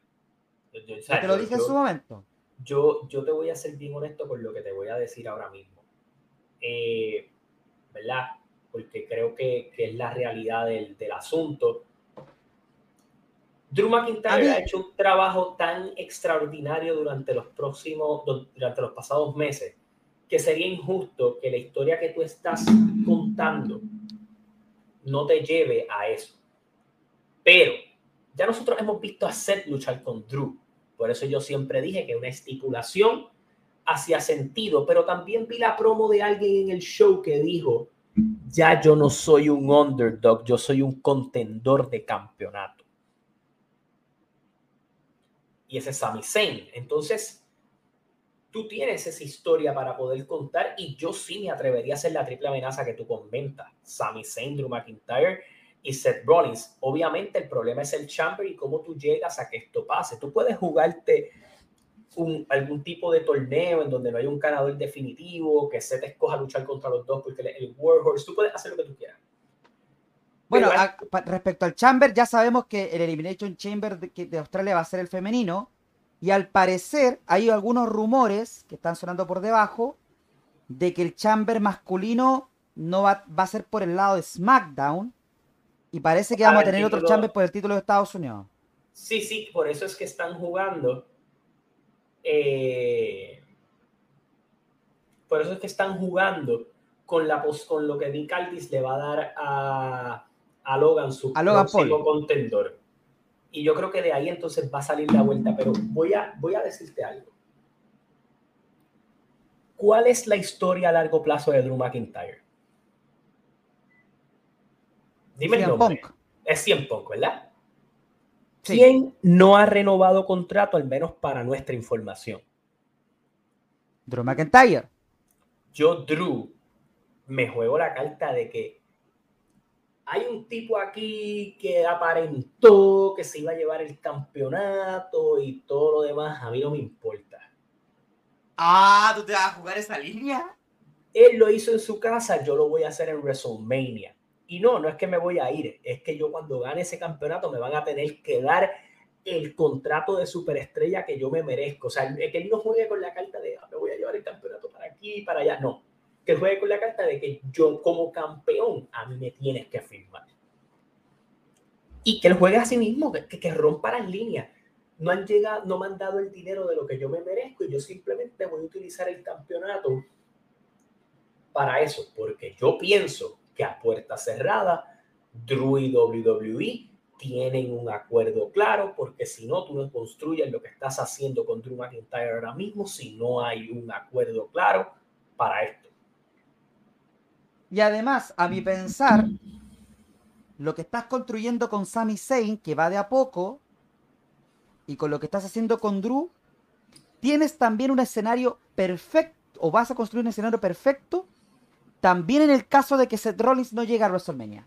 S2: Yo, te lo dije en su momento.
S1: Yo, yo te voy a ser bien honesto con lo que te voy a decir ahora mismo. Eh, ¿Verdad? Porque creo que, que es la realidad del, del, asunto. Drew McIntyre ha hecho un trabajo tan extraordinario durante los próximos, durante los pasados meses, que sería injusto que la historia que tú estás contando no te lleve a eso. Pero ya nosotros hemos visto a Seth luchar con Drew. Por eso yo siempre dije que una estipulación hacía sentido, pero también vi la promo de alguien en el show que dijo ya yo no soy un underdog, yo soy un contendor de campeonato. Y ese es Sami Zayn. Entonces, tú tienes esa historia para poder contar y yo sí me atrevería a hacer la triple amenaza que tú comentas. Sami Zayn, Drew McIntyre y Seth Rollins. Obviamente el problema es el chamber y cómo tú llegas a que esto pase. Tú puedes jugarte un, algún tipo de torneo en donde no hay un ganador definitivo, que se te escoja luchar contra los dos porque el Warhorse, tú puedes hacer lo que tú quieras.
S2: Bueno, respecto al Chamber, ya sabemos que el Elimination Chamber de, de, Australia va a ser el femenino. Y al parecer hay algunos rumores que están sonando por debajo de que el Chamber masculino no va, va a ser por el lado de SmackDown. Y parece que vamos a tener otro Chamber por el título de Estados Unidos.
S1: Sí, sí, por eso es que están jugando eh, por eso es que están jugando con, la, con lo que Nick Aldis le va a dar a, a Logan, su
S2: a Logan
S1: próximo contendor. Y yo creo que de ahí entonces va a salir la vuelta, pero voy a, voy a decirte algo. ¿Cuál es la historia a largo plazo de Drew McIntyre? Dime el nombre. Es 100 Punk, ¿verdad? ¿Quién no ha renovado contrato, al menos para nuestra información?
S2: Drew McIntyre.
S1: Yo, Drew, me juego la carta de que hay un tipo aquí que aparentó que se iba a llevar el campeonato y todo lo demás, a mí no me importa.
S3: Ah, ¿tú te vas a jugar esa línea?
S1: Él lo hizo en su casa, yo lo voy a hacer en WrestleMania. Y no, no es que me voy a ir, es que yo cuando gane ese campeonato me van a tener que dar el contrato de superestrella que yo me merezco. O sea, que él no juegue con la carta de, ah, me voy a llevar el campeonato para aquí y para allá. No, que juegue con la carta de que yo como campeón a mí me tienes que firmar. Y que él juegue a sí mismo, que, que rompa las líneas. No han llegado, no me han dado el dinero de lo que yo me merezco y yo simplemente voy a utilizar el campeonato para eso, porque yo pienso que a puerta cerrada, Drew y WWE tienen un acuerdo claro, porque si no, tú no construyes lo que estás haciendo con Drew McIntyre ahora mismo si no hay un acuerdo claro para esto.
S2: Y además, a mi pensar, lo que estás construyendo con Sami Zayn, que va de a poco, y con lo que estás haciendo con Drew, tienes también un escenario perfecto, o vas a construir un escenario perfecto también en el caso de que Seth Rollins no llegue a WrestleMania.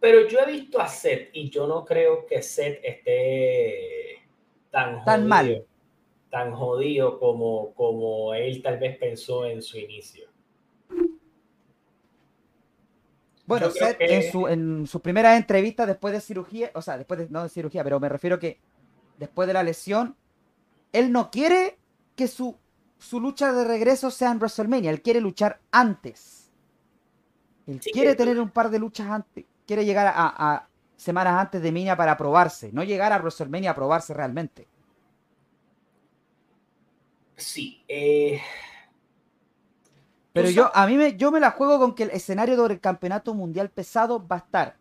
S1: Pero yo he visto a Seth y yo no creo que Seth esté tan,
S2: tan mal.
S1: Tan jodido como, como él tal vez pensó en su inicio.
S2: Bueno, Seth en, su, en su primera entrevista después de cirugía, o sea, después de, no de cirugía, pero me refiero que después de la lesión, él no quiere que su su lucha de regreso sea en WrestleMania. Él quiere luchar antes. Él quiere tener un par de luchas antes. Quiere llegar a, semanas antes de Mania para probarse. No llegar a WrestleMania a probarse realmente.
S1: Sí. Eh,
S2: Pero yo, a mí me, yo me la juego con que el escenario del campeonato mundial pesado va a estar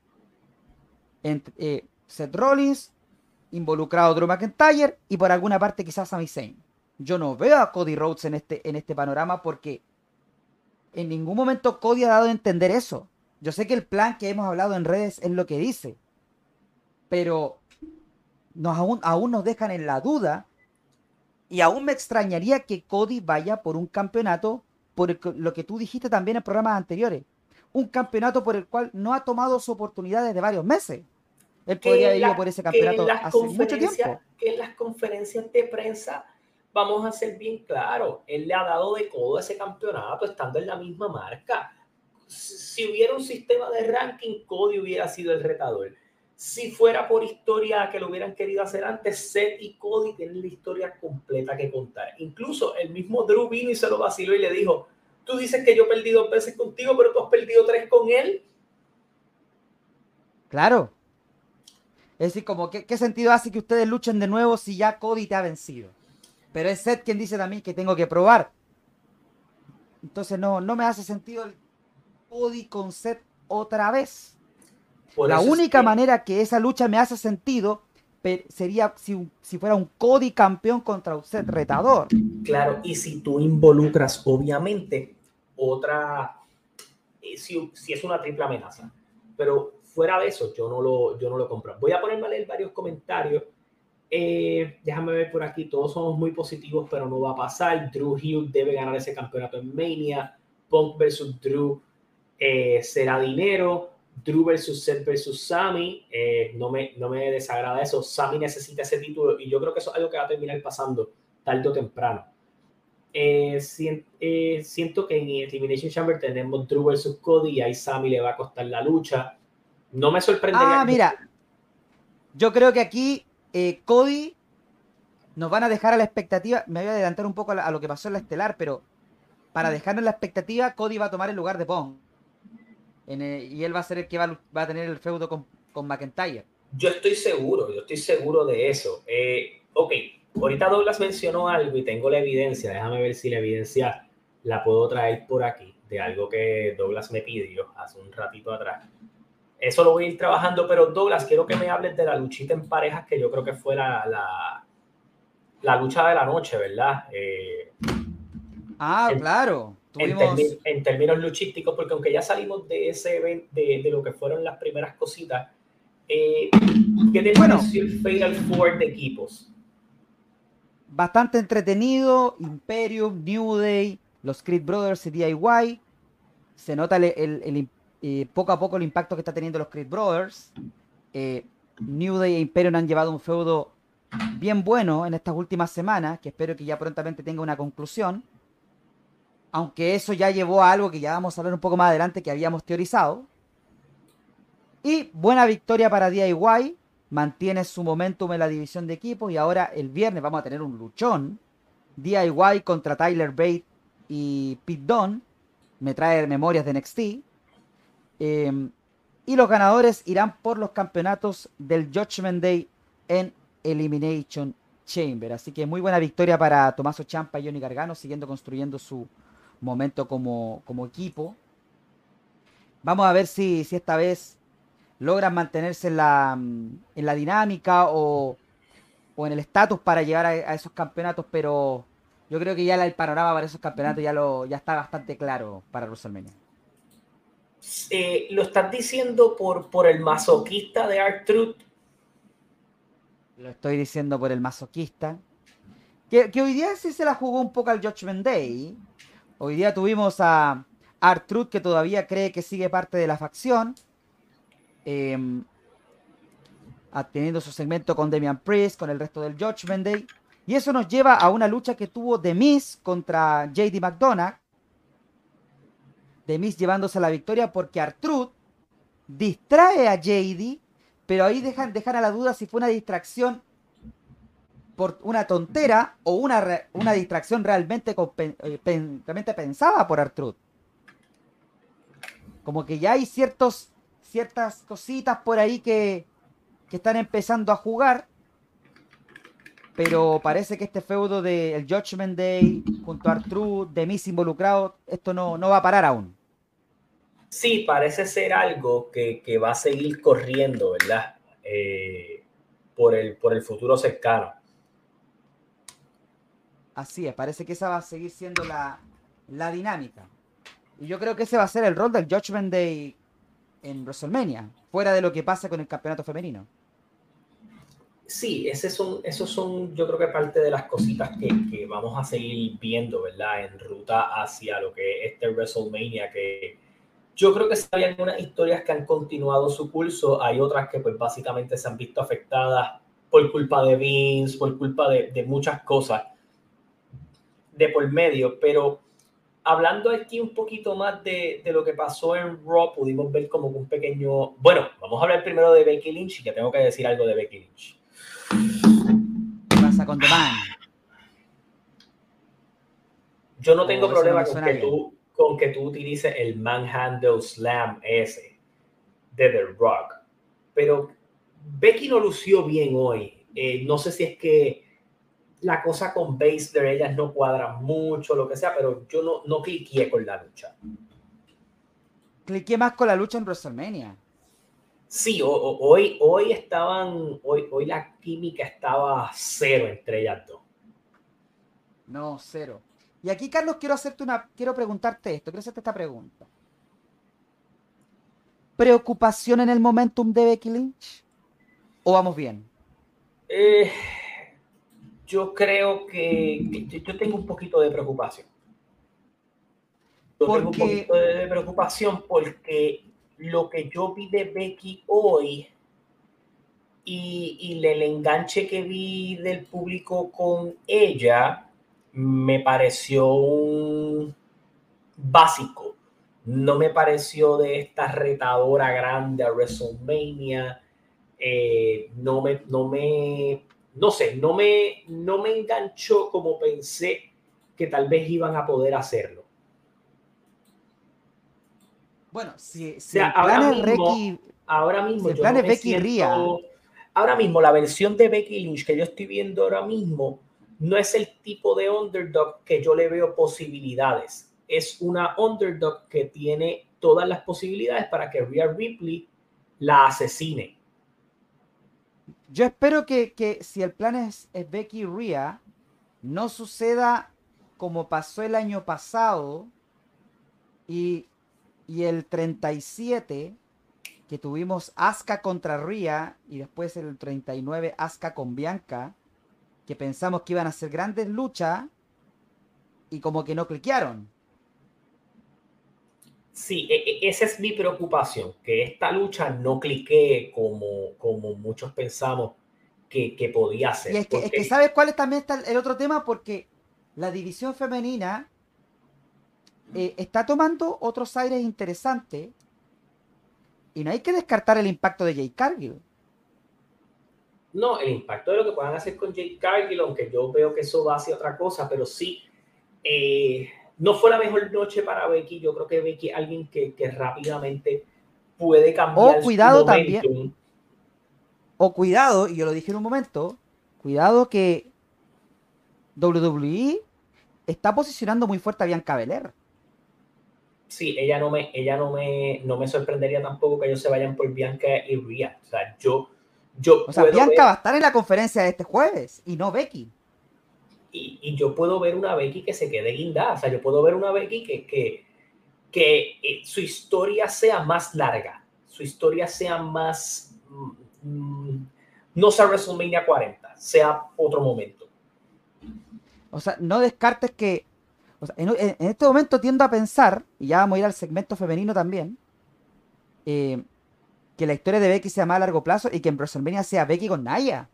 S2: entre eh, Seth Rollins, involucrado Drew McIntyre y por alguna parte quizás Sami Zayn yo no veo a Cody Rhodes en este, en este panorama porque en ningún momento Cody ha dado a entender eso. Yo sé que el plan que hemos hablado en redes es lo que dice, pero nos, aún, aún nos dejan en la duda y aún me extrañaría que Cody vaya por un campeonato, por lo que tú dijiste también en programas anteriores, un campeonato por el cual no ha tomado su oportunidad desde varios meses. Él podría haber ido por ese campeonato hace mucho tiempo.
S1: Que en las conferencias de prensa vamos a ser bien claros, él le ha dado de codo a ese campeonato estando en la misma marca. Si hubiera un sistema de ranking, Cody hubiera sido el retador. Si fuera por historia que lo hubieran querido hacer antes, Seth y Cody tienen la historia completa que contar. Incluso el mismo Drew vino y se lo vaciló y le dijo, tú dices que yo perdí dos veces contigo, pero tú has perdido tres con él.
S2: Claro. Es decir, como, ¿qué, qué sentido hace que ustedes luchen de nuevo si ya Cody te ha vencido? Pero es Seth quien dice también que tengo que probar. Entonces no, no me hace sentido el Cody con Seth otra vez. la única manera que esa lucha me hace sentido sería si, si, fuera un Cody campeón contra un Seth retador.
S1: Claro, y si tú involucras, obviamente, otra, eh, si, si, es una triple amenaza. Pero fuera de eso, yo no lo, yo no lo compro. Voy a ponerme a leer varios comentarios eh, déjame ver por aquí, todos somos muy positivos, pero no va a pasar. Drew Hughes debe ganar ese campeonato en Mania. Punk versus Drew eh, será dinero. Drew versus Seth versus Sammy. Eh, no, me, no me desagrada eso. Sammy necesita ese título y yo creo que eso es algo que va a terminar pasando tarde o temprano. siento que en Elimination Chamber tenemos Drew versus Cody y ahí Sammy le va a costar la lucha. No me sorprende
S2: Ah, mira. Yo creo que aquí eh, Cody nos van a dejar a la expectativa. Me voy a adelantar un poco a, lo que pasó en la estelar, pero para dejarnos la expectativa, Cody va a tomar el lugar de Pong. y él va a ser el que va, a tener el feudo con, con, McIntyre.
S1: Yo estoy seguro, yo estoy seguro de eso. Eh, ok, ahorita Douglas mencionó algo y tengo la evidencia. Déjame ver si la evidencia la puedo traer por aquí, de algo que Douglas me pidió hace un ratito atrás. Eso lo voy a ir trabajando, pero Douglas, quiero que me hables de la luchita en parejas, que yo creo que fue la, la, la lucha de la noche, ¿verdad? Eh,
S2: ah, claro.
S1: En, términos luchísticos, porque aunque ya salimos de ese evento, de, de lo que fueron las primeras cositas, eh, ¿qué te bueno, el Fatal Four de equipos?
S2: Bastante entretenido, Imperium, New Day, los Creed Brothers y DIY. Se nota el, eh, poco a poco el impacto que está teniendo los Creed Brothers. Eh, New Day e Imperium han llevado un feudo bien bueno en estas últimas semanas, que espero que ya prontamente tenga una conclusión. Aunque eso ya llevó a algo que ya vamos a hablar un poco más adelante que habíamos teorizado. Y buena victoria para DIY. Mantiene su momentum en la división de equipos. Y ahora el viernes vamos a tener un luchón. DIY contra Tyler Bate y Pete Dunne. Me trae memorias de NXT. Em, y los ganadores irán por los campeonatos del Judgment Day en Elimination Chamber. Así que muy buena victoria para Tomaso Champa y Johnny Gargano, siguiendo construyendo su momento como, como equipo. Vamos a ver si, si esta vez logran mantenerse en la, en la dinámica o, o en el estatus para llegar a, esos campeonatos, pero yo creo que ya el panorama para esos campeonatos ya, lo, ya está bastante claro para WrestleMania.
S1: Eh, ¿Lo estás diciendo por, por el masoquista de Art Truth?
S2: Lo estoy diciendo por el masoquista. Que, que hoy día sí se la jugó un poco al Judgment Day. Hoy día tuvimos a Art Truth que todavía cree que sigue parte de la facción. Em, teniendo su segmento con Damian Priest, con el resto del Judgment Day. Y eso nos lleva a una lucha que tuvo The Miz contra JD McDonough. The Miz llevándose la victoria porque Artruth distrae a JD, pero ahí dejan, dejan a la duda si fue una distracción por una tontera o una, una distracción realmente, eh, realmente pensada por Artruth. Como que ya hay ciertos ciertas cositas por ahí que, están empezando a jugar. Pero parece que este feudo del Judgment Day junto a Artruth, de Miss involucrado, esto no, no va a parar aún.
S1: Sí, parece ser algo que, va a seguir corriendo, ¿verdad? Eh, por, el, por el futuro cercano.
S2: Así es, parece que esa va a seguir siendo la, la dinámica. Y yo creo que ese va a ser el rol del Judgment Day en WrestleMania, fuera de lo que pasa con el campeonato femenino.
S1: Sí, ese son, esos son, yo creo que parte de las cositas que, vamos a seguir viendo, ¿verdad? En ruta hacia lo que es este WrestleMania, que yo creo que si hay algunas historias que han continuado su curso, hay otras que pues básicamente se han visto afectadas por culpa de Vince, por culpa de, de muchas cosas de por medio, pero hablando aquí un poquito más de, lo que pasó en Raw, pudimos ver como un pequeño... Bueno, vamos a hablar primero de Becky Lynch y que tengo que decir algo de Becky Lynch.
S2: ¿Qué pasa con The?
S1: Yo no tengo problema con, que tú, con que tú utilices el Manhandle Slam ese de The Rock, pero Becky no lució bien hoy. Eh, no sé si es que la cosa con Baszler, ellas no cuadran mucho, lo que sea, pero yo no, no cliqué con la lucha.
S2: Cliqué más con la lucha en WrestleMania.
S1: Sí, hoy, hoy estaban, hoy, hoy la química estaba cero entre ellas dos.
S2: No, cero. Y aquí, Carlos, quiero hacerte una, quiero preguntarte esto, quiero hacerte esta pregunta. ¿Preocupación en el momentum de Becky Lynch? ¿O vamos bien?
S1: Eh, yo creo que, yo tengo un poquito de preocupación. Yo tengo un poquito de preocupación porque lo que yo vi de Becky hoy y, el enganche que vi del público con ella me pareció un básico. No me pareció de esta retadora grande a WrestleMania. Eh, no, me, no me no sé, no me, no me enganchó como pensé que tal vez iban a poder hacerlo.
S2: Bueno, si, ahora, mismo,
S1: ahora mismo, ahora mismo la versión de Becky Lynch que yo estoy viendo ahora mismo no es el tipo de underdog que yo le veo posibilidades. es una underdog que tiene todas las posibilidades para que Rhea Ripley la asesine.
S2: Yo espero que, que si el plan es, es Becky Rhea, no suceda como pasó el año pasado y, y el 37 que tuvimos Asuka contra Rhea y después el 39 Asuka con Bianca, que pensamos que iban a ser grandes luchas y como que no cliquearon.
S1: Sí, e, e, esa es mi preocupación, que esta lucha no clique como, como muchos pensamos que, que podía ser.
S2: Y es que, es que ¿sabes cuál es también está el otro tema? Porque la división femenina eh, está tomando otros aires interesantes y no hay que descartar el impacto de Jake Cargill.
S1: No, el impacto de lo que puedan hacer con Jake Cargill, aunque yo veo que eso va hacia otra cosa, pero sí, eh, no fue la mejor noche para Becky. Yo creo que Becky es alguien que, que rápidamente puede cambiar.
S2: O cuidado también. O cuidado, y yo lo dije en un momento, cuidado que WWE está posicionando muy fuerte a Bianca Belair
S1: sí, ella no me, ella no me, no me sorprendería tampoco que ellos se vayan por Bianca y Rhea. O sea, yo, yo
S2: o sea, Bianca va a estar en la conferencia de este jueves y no Becky.
S1: Y, y, yo puedo ver una Becky que se quede guindada. O sea, yo puedo ver una Becky que, que, que eh, su historia sea más larga, su historia sea más, mm, no sea WrestleMania 40, sea otro momento.
S2: O sea, no descartes que en, este momento tiendo a pensar, y ya vamos a ir al segmento femenino también, eh, que la historia de Becky sea más a largo plazo y que en WrestleMania sea Becky con Naya.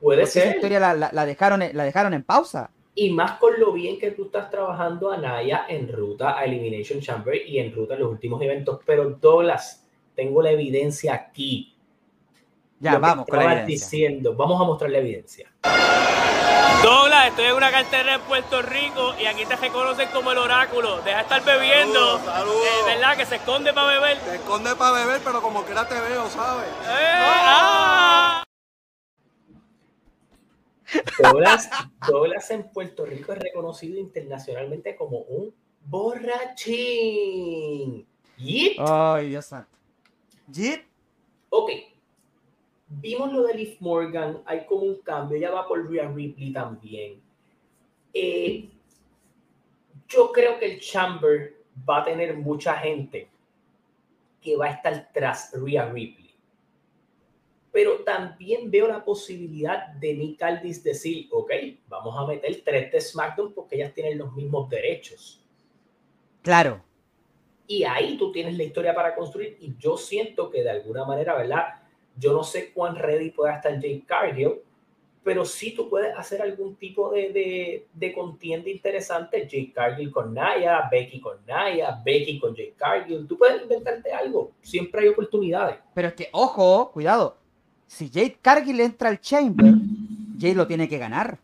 S1: Puede ser.
S2: Esa historia la, dejaron, la dejaron en pausa.
S1: Y más con lo bien que tú estás trabajando a Naya en ruta a Elimination Chamber y en ruta a los últimos eventos. Pero Douglas, tengo la evidencia aquí.
S2: Ya, vamos con la evidencia.
S1: diciendo, vamos a mostrar la evidencia.
S4: Douglas, estoy en una cartera en Puerto Rico y aquí te reconocen como el oráculo. Deja de estar bebiendo.
S5: Saludos,
S4: eh, ¿Verdad? Que se esconde para beber.
S5: Se esconde para beber, pero como quiera te veo, ¿sabes?
S4: Eh, ah.
S1: Douglas, en Puerto Rico es reconocido internacionalmente como un borrachín. ¿Yit?
S2: Ay, Dios santo. ¿Yit?
S1: Ok, Vimos lo de Liv Morgan, hay como un cambio, ya va por Rhea Ripley también. Eh, yo creo que el Chamber va a tener mucha gente que va a estar tras Rhea Ripley. Pero también veo la posibilidad de Nick Aldis decir, ok, vamos a meter tres de SmackDown porque ellas tienen los mismos derechos.
S2: Claro.
S1: Y ahí tú tienes la historia para construir y yo siento que de alguna manera, ¿verdad? Yo no sé cuán ready pueda estar Jake Cargill, pero sí tú puedes hacer algún tipo de, de, de contienda interesante. Jake Cargill con Naya, Becky con Naya, Becky con Jake Cargill. Tú puedes inventarte algo. Siempre hay oportunidades.
S2: Pero es que, ojo, cuidado. Si Jake Cargill entra al Chamber, Jake lo tiene que ganar.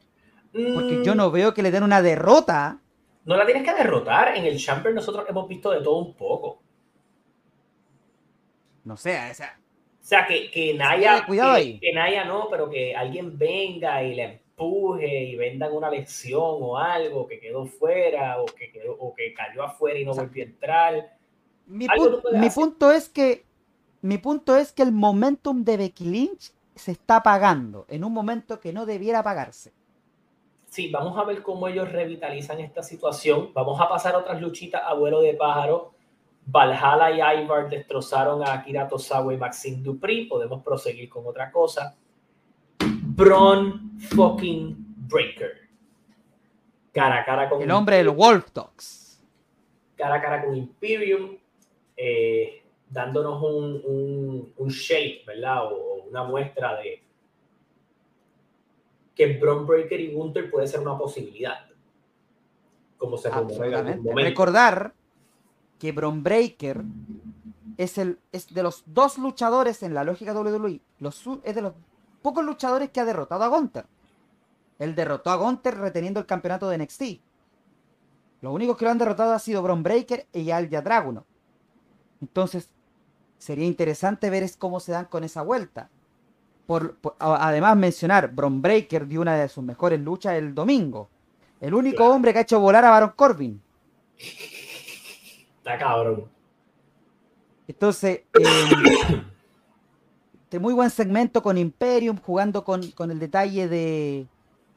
S2: Porque yo no veo que le den una derrota.
S1: No la tienes que derrotar. En el Chamber nosotros hemos visto de todo un poco.
S2: No sé, o sea,
S1: o sea, que, que Naya, que, Naya no, pero que alguien venga y le empuje y vendan una lección o algo que quedó fuera o que, quedó, o que cayó afuera y no volvió a entrar.
S2: Mi, punto es que mi punto es que el momentum de Becky Lynch se está apagando en un momento que no debiera apagarse.
S1: Sí, vamos a ver cómo ellos revitalizan esta situación. Vamos a pasar otras luchitas a vuelo de pájaro Valhalla y Ivar destrozaron a Akira Tosawa y Maxine Dupri. Podemos proseguir con otra cosa. Braun fucking Breaker. Cara a cara con.
S2: El hombre del Wolf Dogs.
S1: Cara a cara con Imperium. Eh, dándonos un, un, shape, ¿verdad? O, una muestra de que Braun Breaker y Gunther puede ser una posibilidad. Como se
S2: Recordar que Bron Breaker es, el, es de los dos luchadores en la lógica WWE, los, es de los pocos luchadores que ha derrotado a Gunter. Él derrotó a Gunter reteniendo el campeonato de NXT. Los únicos que lo han derrotado ha sido Bron Breaker y Alja Draguno. Entonces, sería interesante ver cómo se dan con esa vuelta. Por, además, mencionar, Bron Breaker dio una de sus mejores luchas el domingo. El único hombre que ha hecho volar a Baron Corbin.
S1: Está cabrón.
S2: Entonces, eh, este muy buen segmento con Imperium, jugando con, con el detalle de,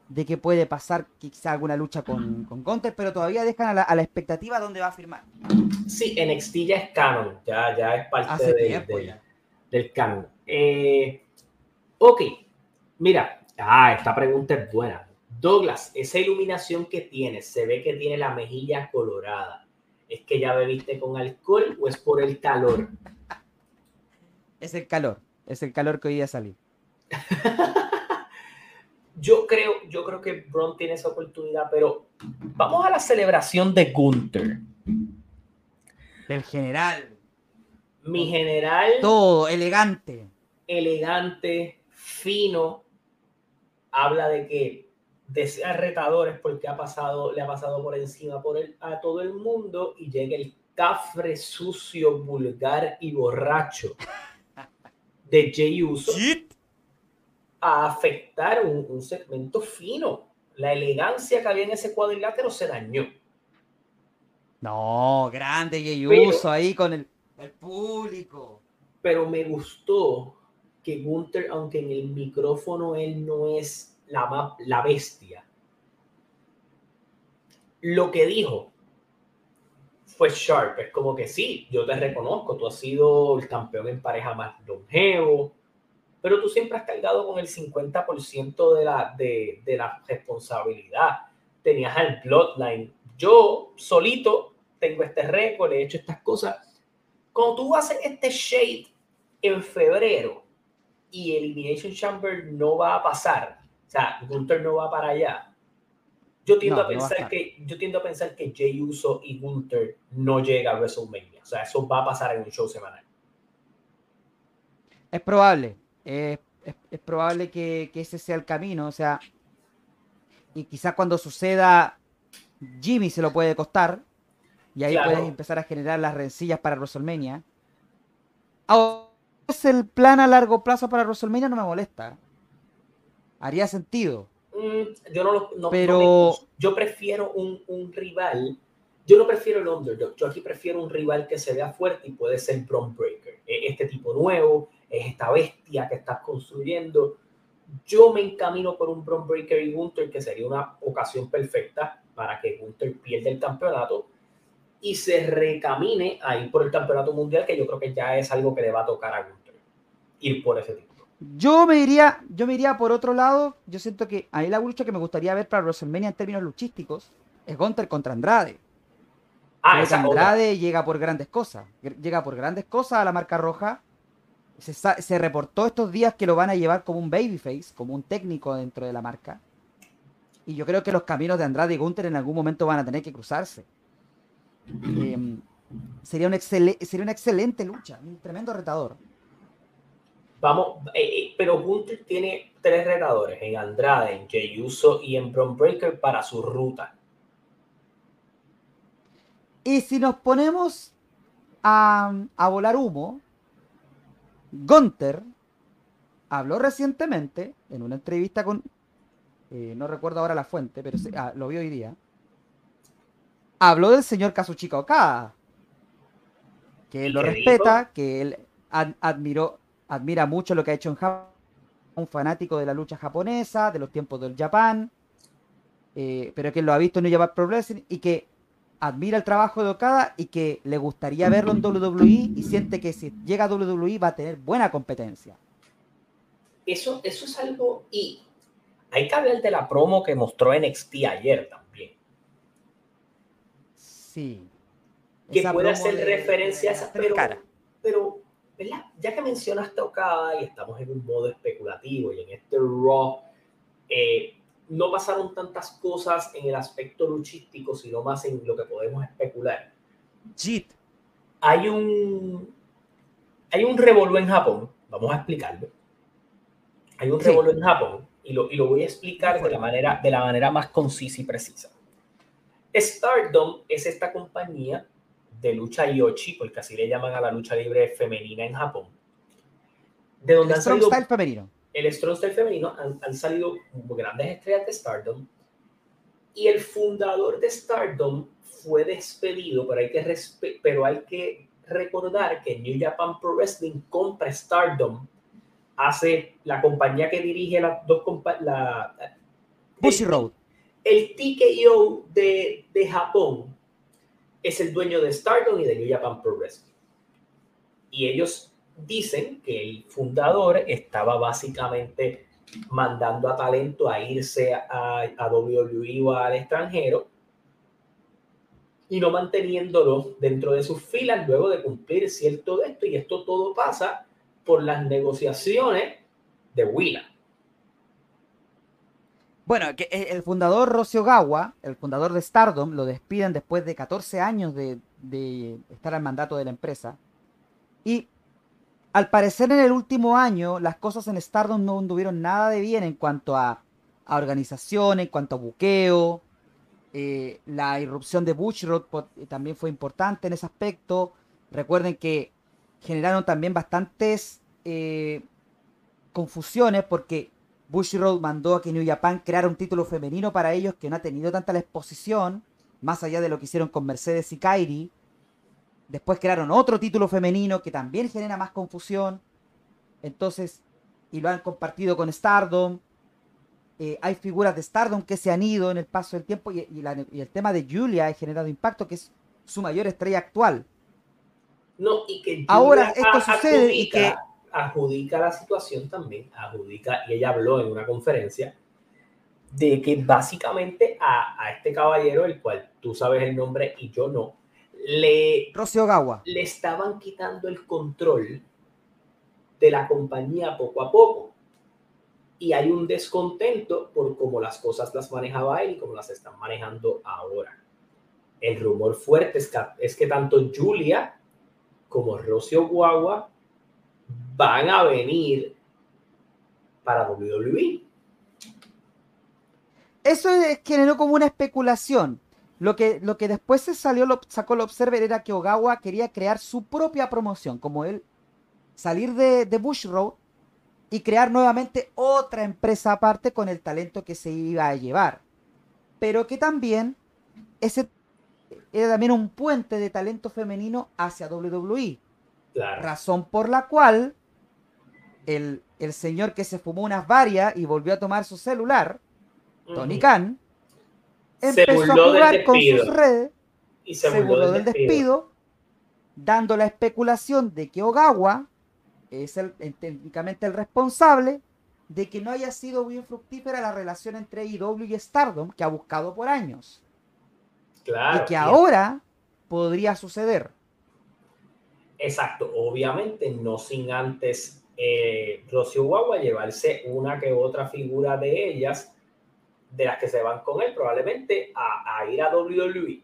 S2: de que puede pasar quizá alguna lucha con, con pero todavía dejan a la, a la expectativa dónde va a firmar.
S1: Sí, NXT ya es canon, ya, ya es parte
S2: Hace
S1: de-
S2: tiempo
S1: de-
S2: ya.
S1: del canon. Eh, ok, mira, ah, esta pregunta es buena. Douglas, esa iluminación que tienes, se ve que tiene la mejilla colorada. ¿Es que ya bebiste con alcohol o es por el calor?
S2: Es el calor, es el calor que hoy día salí. (laughs)
S1: Yo creo, yo creo que Braun tiene esa oportunidad, pero vamos a la celebración de Gunther.
S2: Del general.
S1: Mi general,
S2: Todo, elegante.
S1: elegante, fino, habla de que desea retadores porque ha pasado, le ha pasado por encima por el, a todo el mundo y llega el cafre sucio, vulgar y borracho de Jey Uso a afectar un, un segmento fino. La elegancia que había en ese cuadrilátero se dañó.
S2: No, grande y
S1: Pero-
S2: uso ahí con el, el público.
S1: pero me gustó que Gunther, aunque en el micrófono él no es la, la bestia, lo que dijo fue sharp. Es como que sí, yo te reconozco, tú has sido el campeón en pareja más longevo, pero tú siempre has cargado con el 50% de la, de, de la responsabilidad. Tenías al Bloodline. Yo solito tengo este récord, he hecho estas cosas cuando tú haces este shade en febrero y Elimination Chamber no va a pasar, o sea, Gunther no va para allá, yo tiendo,
S2: No,
S1: a
S2: no va a
S1: pensar que, yo tiendo a pensar que Jey Uso y Gunther no llega a WrestleMania. O sea, eso va a pasar en un show semanal.
S2: Es probable. Es, es- es probable que, que ese sea el camino. O sea, y quizás cuando suceda, Jimmy se lo puede costar. Y ahí
S1: Claro.
S2: puedes empezar a generar las rencillas para WrestleMania. Ahora, es el plan a largo plazo para WrestleMania, no me molesta. Haría sentido.
S1: Mm, yo no lo no- no
S2: Pero-
S1: me- yo prefiero un, un rival. Yo no prefiero el underdog. Yo aquí prefiero un rival que se vea fuerte y puede ser Braun Breaker. Es Este tipo nuevo, es esta bestia que estás construyendo. Yo me encamino por un Braun Breaker y Gunther, que sería una ocasión perfecta para que Gunther pierda el campeonato y se recamine a ir por el campeonato mundial, que yo creo que ya es algo que le va a tocar a Gunther. Ir por ese tipo.
S2: Yo me iría, yo me iría por otro lado. Yo siento que a mí la lucha que me gustaría ver para WrestleMania en términos luchísticos es Gunter contra Andrade.
S1: Ah, esa.
S2: Andrade llega por grandes cosas. Llega por grandes cosas a la marca roja. Se, se reportó estos días que lo van a llevar como un babyface, como un técnico dentro de la marca. Y yo creo que los caminos de Andrade y Gunther en algún momento van a tener que cruzarse. (clears throat) Em, sería, un sería una excelente lucha, un tremendo retador.
S1: Vamos, eh, eh, pero Gunther tiene tres retadores en Andrade, en Jey Uso y en Braun Breaker para su ruta.
S2: Y si nos ponemos a, a volar humo, Gunther habló recientemente en una entrevista con, eh, no recuerdo ahora la fuente, pero se- ah, lo vi hoy día. Habló del señor Kazuchika Okada, que él
S1: ¿Y
S2: lo respeta, que él ad- admiró, admira mucho lo que ha hecho en Japón, un fanático de la lucha japonesa, de los tiempos del Japón, eh, pero que lo ha visto en New Japan Pro Wrestling y que admira el trabajo de Okada y que le gustaría verlo en WWE y siente que si llega a WWE va a tener buena competencia.
S1: Eso, eso es algo. Y hay que hablar de la promo que mostró NXT ayer también.
S2: Sí.
S1: Que puede hacer
S2: de-
S1: referencia a esa. Pero, pero ¿verdad? ya que mencionaste a Okada y estamos en un modo especulativo y en este Raw, eh, no pasaron tantas cosas en el aspecto luchístico, sino más en lo que podemos especular.
S2: Jit.
S1: hay un hay un revolú en Japón, vamos a explicarlo. Hay un
S2: Sí.
S1: revolú en Japón y lo, y lo voy a explicar de la, manera, de la manera más concisa y precisa. Stardom es esta compañía de lucha yoshi, porque así le llaman a la lucha libre femenina en Japón, de donde
S2: El
S1: han
S2: Strong
S1: salido
S2: Style femenino.
S1: el Strong Style femenino han, han salido grandes estrellas de Stardom Y el fundador de Stardom fue despedido, pero hay que, pero hay que recordar que New Japan Pro Wrestling compra Stardom, hace la compañía que dirige las dos compa- la,
S2: Bushy
S1: el-
S2: Road.
S1: El TKO de, de Japón es el dueño de Stardom y de New Japan Pro Wrestling. Y ellos dicen que el fundador estaba básicamente mandando a talento a irse a, a WWE o al extranjero y no manteniéndolo dentro de sus filas luego de cumplir cierto de esto. Y esto todo pasa por las negociaciones de Willa.
S2: Bueno, que el el fundador Rocio Gawa, el fundador de Stardom, lo despiden después de 14 años de, estar al mandato de la empresa. Y al parecer en el último año las cosas en Stardom no anduvieron nada de bien en cuanto a, organización, en cuanto a buqueo. Eh, la irrupción de Bushrod po- también fue importante en ese aspecto. Recuerden que generaron también bastantes eh, confusiones porque Bushiroad mandó a que New Japan creara un título femenino para ellos que no ha tenido tanta la exposición, más allá de lo que hicieron con Mercedes y Kairi. Después crearon otro título femenino que también genera más confusión. Entonces, y lo han compartido con Stardom. Eh, hay figuras de Stardom que se han ido en el paso del tiempo y, y la- y el tema de Julia ha generado impacto, que es su mayor estrella actual.
S1: No, y que
S2: Ahora esto sucede y que-
S1: adjudica la situación también, adjudica, y ella habló en una conferencia, de que básicamente a, a este caballero, el cual tú sabes el nombre y yo no, le,
S2: Rocio Gawa.
S1: le estaban quitando el control de la compañía poco a poco. Y hay un descontento por cómo las cosas las manejaba él y cómo las están manejando ahora. El rumor fuerte es que, es que tanto Julia como Rocio Guagua van a venir para. WWE.
S2: Eso es- generó como una especulación. Lo que, lo que después se salió, lo, sacó el Observer era que Ogawa quería crear su propia promoción, como él salir de, de Bush Road y crear nuevamente otra empresa aparte con el talento que se iba a llevar. Pero que también ese era también un puente de talento femenino hacia WWE.
S1: Claro.
S2: Razón por la cual el, el señor que se fumó unas varias y volvió a tomar su celular, Tony. Khan, empezó a jugar con sus redes,
S1: Y se,
S2: se
S1: burló
S2: del despido, dando la especulación de que Ogawa es el, técnicamente el responsable de que no haya sido bien fructífera la relación entre IW y Stardom que ha buscado por años
S1: Claro.
S2: y que ahora podría suceder.
S1: Exacto, obviamente no sin antes eh, Rocio Guagua llevarse una que otra figura de ellas, de las que se van con él, probablemente a, a ir a. WWE.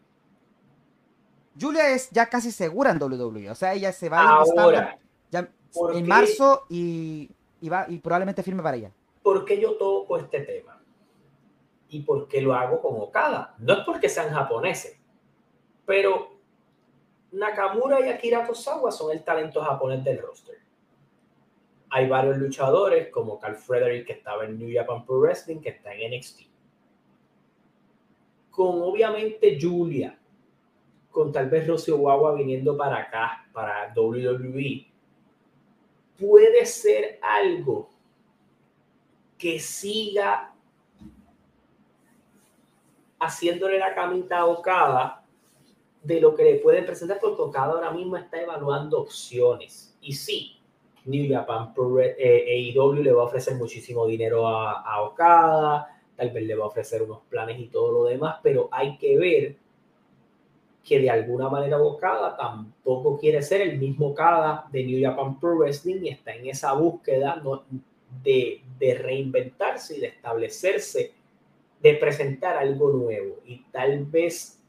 S2: Julia es ya casi segura en WWE, o sea, ella se va
S1: Ahora,
S2: ya
S1: ¿por
S2: en marzo y, y va, y probablemente firme para allá.
S1: ¿por qué yo toco este tema? ¿Y por qué lo hago con Okada? No es porque sean japoneses, pero Nakamura y Akira Tozawa son el talento japonés del roster. Hay varios luchadores como Carl Frederick que estaba en New Japan Pro Wrestling, que está en NXT. Con obviamente Julia, con tal vez Rocio Guagua viniendo para acá, para WWE, puede ser algo que siga haciéndole la camita a Okada de lo que le pueden presentar, porque Okada ahora mismo está evaluando opciones. Y sí, New Japan Pro eh, AEW le va a ofrecer muchísimo dinero a, Okada, tal vez le va a ofrecer unos planes y todo lo demás, pero hay que ver que de alguna manera Okada tampoco quiere ser el mismo Okada de New Japan Pro Wrestling y está en esa búsqueda de reinventarse y de establecerse, de presentar algo nuevo. Y tal vez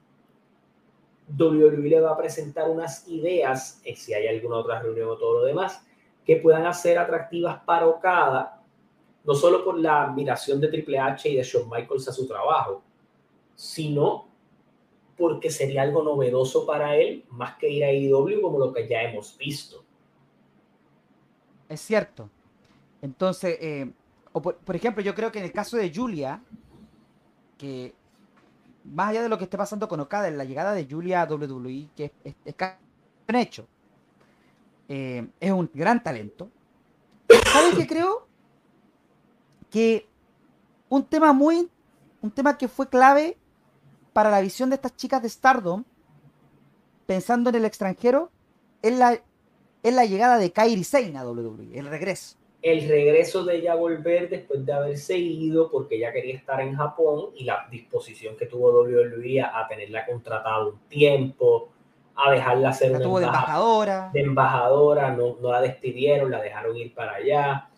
S1: WWE le va a presentar unas ideas, eh, si hay alguna otra reunión o todo lo demás, que puedan hacer atractivas para Okada, no solo por la admiración de Triple H y de Shawn Michaels a su trabajo, sino porque sería algo novedoso para él, más que ir a IW como lo que ya hemos visto.
S2: Es cierto. Entonces, eh, o por, ejemplo, yo creo que en el caso de Julia, que más allá de lo que esté pasando con Okada, en la llegada de Julia a WWE, que es, es, un hecho, eh, es un gran talento. ¿Sabes qué creo? Que un tema muy, un tema que fue clave para la visión de estas chicas de Stardom, pensando en el extranjero, es la, es la llegada de Kairi Sane a WWE, el regreso.
S1: el regreso de ella volver después de haberse ido porque ella quería estar en Japón y la disposición que tuvo WWE a tenerla contratada un tiempo, a dejarla
S2: La
S1: una
S2: tuvo de
S1: embaja-
S2: embajadora.
S1: de embajadora, no, no la despidieron, la dejaron ir para allá,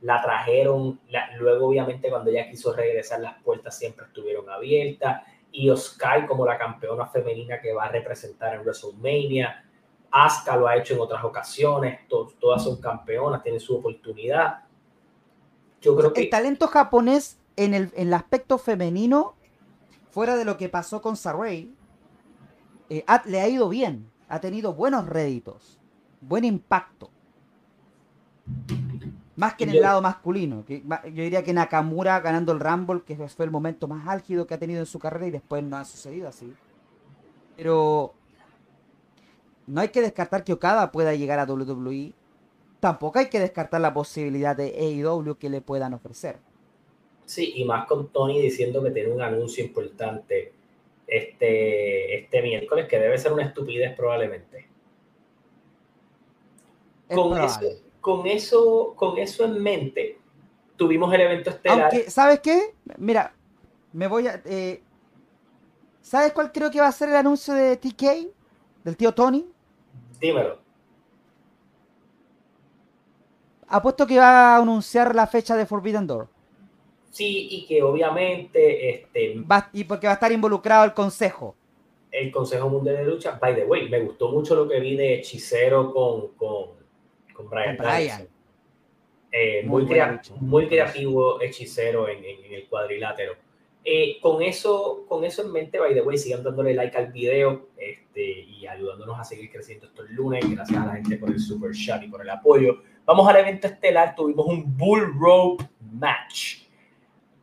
S1: la trajeron, la- luego obviamente cuando ella quiso regresar las puertas siempre estuvieron abiertas, y Oscar como la campeona femenina que va a representar en WrestleMania, Asuka lo ha hecho en otras ocasiones, to- todas son campeonas, tienen su oportunidad. Yo creo
S2: El
S1: que
S2: talento japonés en el, en el aspecto femenino, fuera de lo que pasó con Saray, eh, ha- le ha ido bien. Ha tenido buenos réditos, buen impacto. Más que en el lado masculino. que yo diría que Nakamura ganando el Rumble, que fue el momento más álgido que ha tenido en su carrera y después no ha sucedido así. Pero no hay que descartar que Okada pueda llegar a WWE. Tampoco hay que descartar la posibilidad de AEW que le puedan ofrecer.
S1: Sí, y más con Tony diciendo que tiene un anuncio importante este, este miércoles, que debe ser una estupidez probablemente.
S2: Es
S1: Con
S2: probable.
S1: eso, con, eso, con eso en mente, tuvimos el evento estelar.
S2: Aunque, ¿sabes qué? Mira, me voy a. eh, ¿Sabes cuál creo que va a ser el anuncio de TK? Del tío Tony.
S1: Dímelo.
S2: Apuesto que va a anunciar la fecha de Forbidden Door.
S1: Sí, y que obviamente este,
S2: Va- y porque va a estar involucrado el consejo.
S1: el Consejo Mundial de Lucha, by the way, me gustó mucho lo que vi de Hechicero con, con, con Brian.
S2: Con Brian.
S1: Eh,
S2: Muy
S1: muy, crea-
S2: lucha.
S1: muy creativo Hechicero en, en- en el cuadrilátero. Eh, con, eso, con eso en mente, by the way, sigan dándole like al video este, y ayudándonos a seguir creciendo estos lunes. Gracias a la gente por el super chat y por el apoyo. Vamos al evento estelar. Tuvimos un Bull Rope match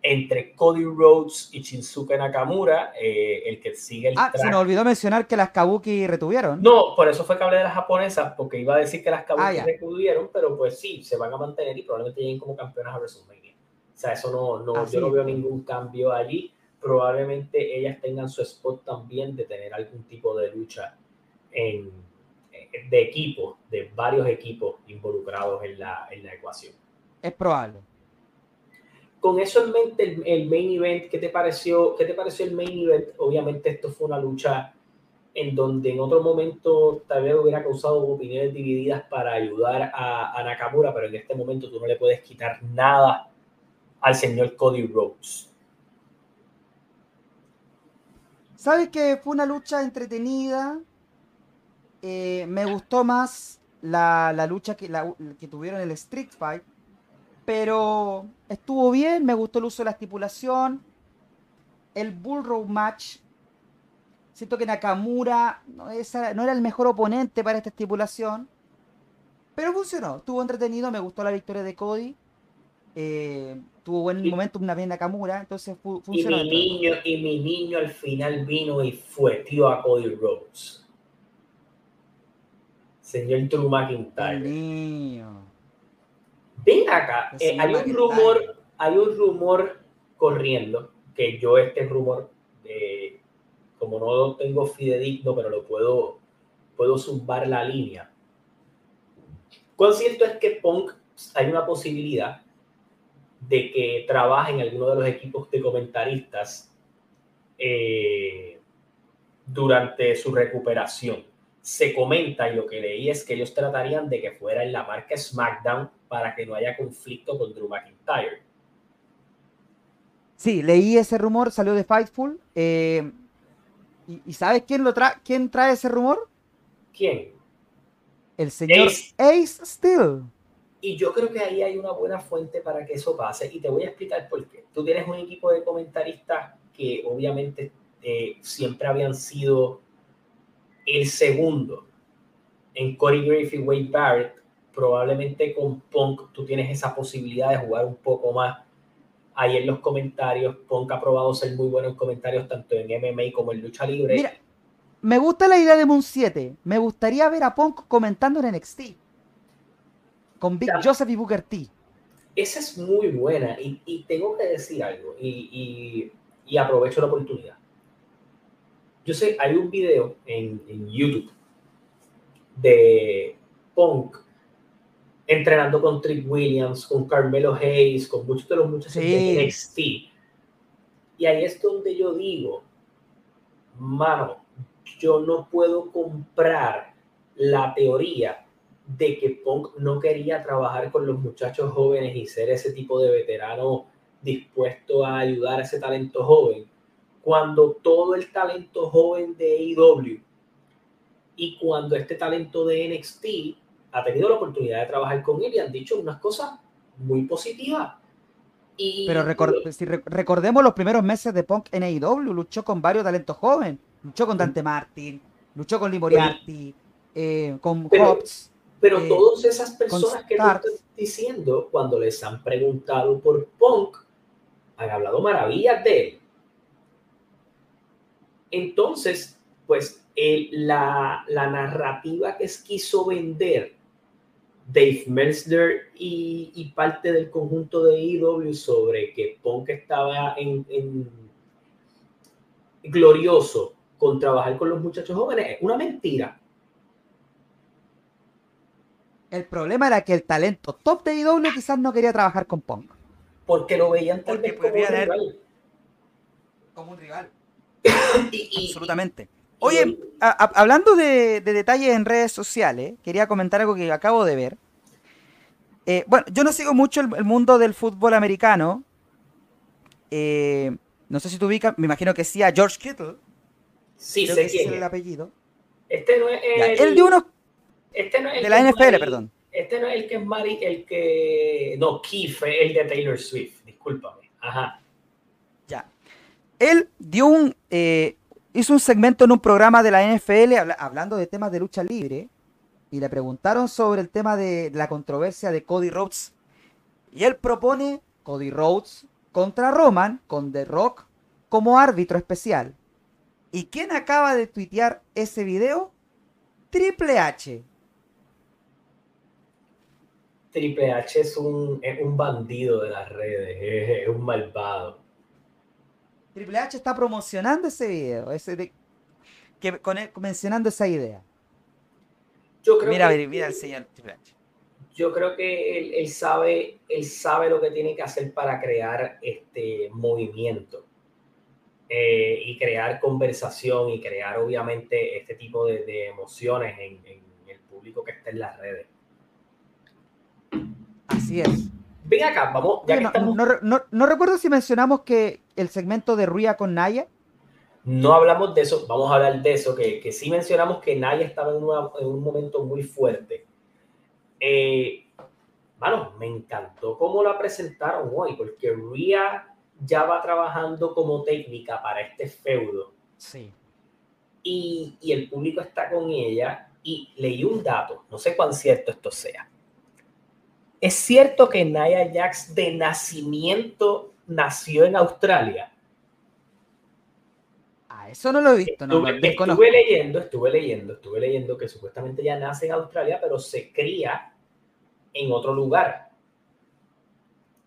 S1: entre Cody Rhodes y Shinsuke Nakamura, eh, el que sigue el
S2: Ah, se
S1: track.
S2: nos olvidó mencionar que las Kabuki retuvieron.
S1: No, por eso fue que hablé de las japonesas, porque iba a decir que las Kabuki
S2: Ah, ya.
S1: recudieron, pero pues sí, se van a mantener y probablemente lleguen como campeonas a WrestleMania. O sea, eso no, no
S2: Ah,
S1: yo no veo ningún cambio allí. Probablemente ellas tengan su spot también de tener algún tipo de lucha en, eh, de equipo, de varios equipos involucrados en la, en la ecuación.
S2: Es probable.
S1: Con eso en mente, el, main event, ¿qué te pareció? ¿Qué te pareció el main event? Obviamente esto fue una lucha en donde en otro momento tal vez hubiera causado opiniones divididas para ayudar a, Nakamura, pero en este momento tú no le puedes quitar nada al señor Cody Rhodes.
S2: ¿Sabes que fue una lucha entretenida? Eh, me gustó más la, lucha que, la- que tuvieron el Street Fight. Pero estuvo bien, me gustó el uso de la estipulación. El Bull Rope Match. Siento que Nakamura no, esa- no era el mejor oponente para esta estipulación. Pero funcionó, estuvo entretenido, me gustó la victoria de Cody. Eh, tuvo buen
S1: Y-
S2: momentum también Nakamura, entonces fu-
S1: Y
S2: funcionó.
S1: mi, niño, y mi niño al final vino y fue tío a Cody Rhodes. Señor Drew McIntyre.
S2: niño.
S1: Ven acá, eh, hay un rumor, hay un rumor corriendo que yo este rumor, eh, como no lo tengo fidedigno, pero lo puedo, puedo zumbar la línea. ¿Cuán cierto es que Punk hay una posibilidad de que trabaje en alguno de los equipos de comentaristas eh, durante su recuperación? se comenta y lo que leí es que ellos tratarían de que fuera en la marca SmackDown para que no haya conflicto con Drew McIntyre.
S2: Sí, leí ese rumor, salió de Fightful. eh, y, y sabes quién lo trae? ¿Quién trae ese rumor?
S1: ¿Quién?
S2: El señor
S1: Ace.
S2: Ace, Steel.
S1: Y yo creo que ahí hay una buena fuente para que eso pase y te voy a explicar por qué. Tú tienes un equipo de comentaristas que obviamente eh, siempre habían sido el segundo en Corey y Wade Barrett. Probablemente con Punk tú tienes esa posibilidad de jugar un poco más ahí en los comentarios. Punk ha probado ser muy bueno en comentarios tanto en MMA como en lucha libre.
S2: Mira, me gusta la idea de Moon 7. Me gustaría ver a Punk comentando en NXT. Con Big
S1: Ya.
S2: Joseph y Booker T.
S1: Esa es muy buena y, y tengo que decir algo y, y- y aprovecho la oportunidad. Yo sé, hay un video en, en YouTube de Punk entrenando con Trick Williams, con Carmelo Hayes, con muchos de los muchachos
S2: Sí.
S1: de NXT. Y ahí es donde yo digo, mano, yo no puedo comprar la teoría de que Punk no quería trabajar con los muchachos jóvenes y ser ese tipo de veterano dispuesto a ayudar a ese talento joven, cuando todo el talento joven de AEW y cuando este talento de NXT ha tenido la oportunidad de trabajar con él y han dicho unas cosas muy positivas. Y,
S2: Pero recor- si re- recordemos los primeros meses de Punk en AEW, luchó con varios talentos jóvenes. Luchó con Dante Martin, luchó con Lee Moriarty, eh, con
S1: Pero-
S2: Hobbs.
S1: Pero
S2: eh,
S1: todas esas personas que tú
S2: Starks.
S1: estás diciendo, cuando les han preguntado por Punk, han hablado maravillas de él. Entonces, pues el- la, la narrativa que quiso vender Dave Meltzer y, y parte del conjunto de EW sobre que Punk estaba en, en- glorioso con trabajar con los muchachos jóvenes es una mentira.
S2: El problema era que el talento top de AEW quizás no quería trabajar con Punk.
S1: porque lo veían tal vez como un rival.
S2: Como un rival. (coughs)
S1: Y- y-
S2: Absolutamente. Oye, a- a- hablando de, de detalles en redes sociales, quería comentar algo que acabo de ver. Eh, bueno, yo no sigo mucho el, el mundo del fútbol americano. Eh, no sé si tú ubicas, me imagino que sí, a George Kittle.
S1: sí
S2: creo
S1: sé
S2: que
S1: quién
S2: es el apellido.
S1: Este no es
S2: Ya,
S1: el,
S2: él dio unos
S1: este no es el
S2: de
S1: que
S2: la NFL,
S1: Mari-
S2: perdón.
S1: Este no es el que es Mari, el que no Keith, el de Taylor Swift. Discúlpame. Ajá.
S2: Ya. Él dio un. eh, hizo un segmento en un programa de la NFL habla- hablando de temas de lucha libre. Y le preguntaron sobre el tema de la controversia de Cody Rhodes. Y él propone Cody Rhodes contra Roman con The Rock como árbitro especial. ¿Y quién acaba de tuitear ese video? Triple H.
S1: Triple H es un, es un bandido de las redes, es, es un malvado.
S2: Triple H está promocionando ese video. Ese de- que, con mencionando esa idea.
S1: Yo creo
S2: Mira,
S1: que,
S2: mira, mira el señor Triple H.
S1: yo creo que él, él sabe, él sabe lo que tiene que hacer para crear este movimiento eh, y crear conversación y crear obviamente este tipo de, de emociones en, en el público que está en las redes.
S2: Así es.
S1: Ven acá, vamos, ya
S2: Oye,
S1: que
S2: no,
S1: estamos,
S2: no re- no- no recuerdo si mencionamos que el segmento de Ria con Naya.
S1: no hablamos de eso, vamos a hablar de eso, que, que sí mencionamos que Naya estaba en, una- en un momento muy fuerte. Eh, bueno, me encantó cómo la presentaron hoy, porque Ria ya va trabajando como técnica para este feudo
S2: Sí.
S1: y, y el público está con ella y leí un dato, no sé cuán cierto esto sea. ¿Es cierto que Nia Jax de nacimiento nació en Australia?
S2: Ah, eso no lo he visto, no,
S1: Estuve,
S2: no, desconozco.
S1: estuve leyendo, estuve leyendo, estuve leyendo que supuestamente ya nace en Australia, pero se cría en otro lugar.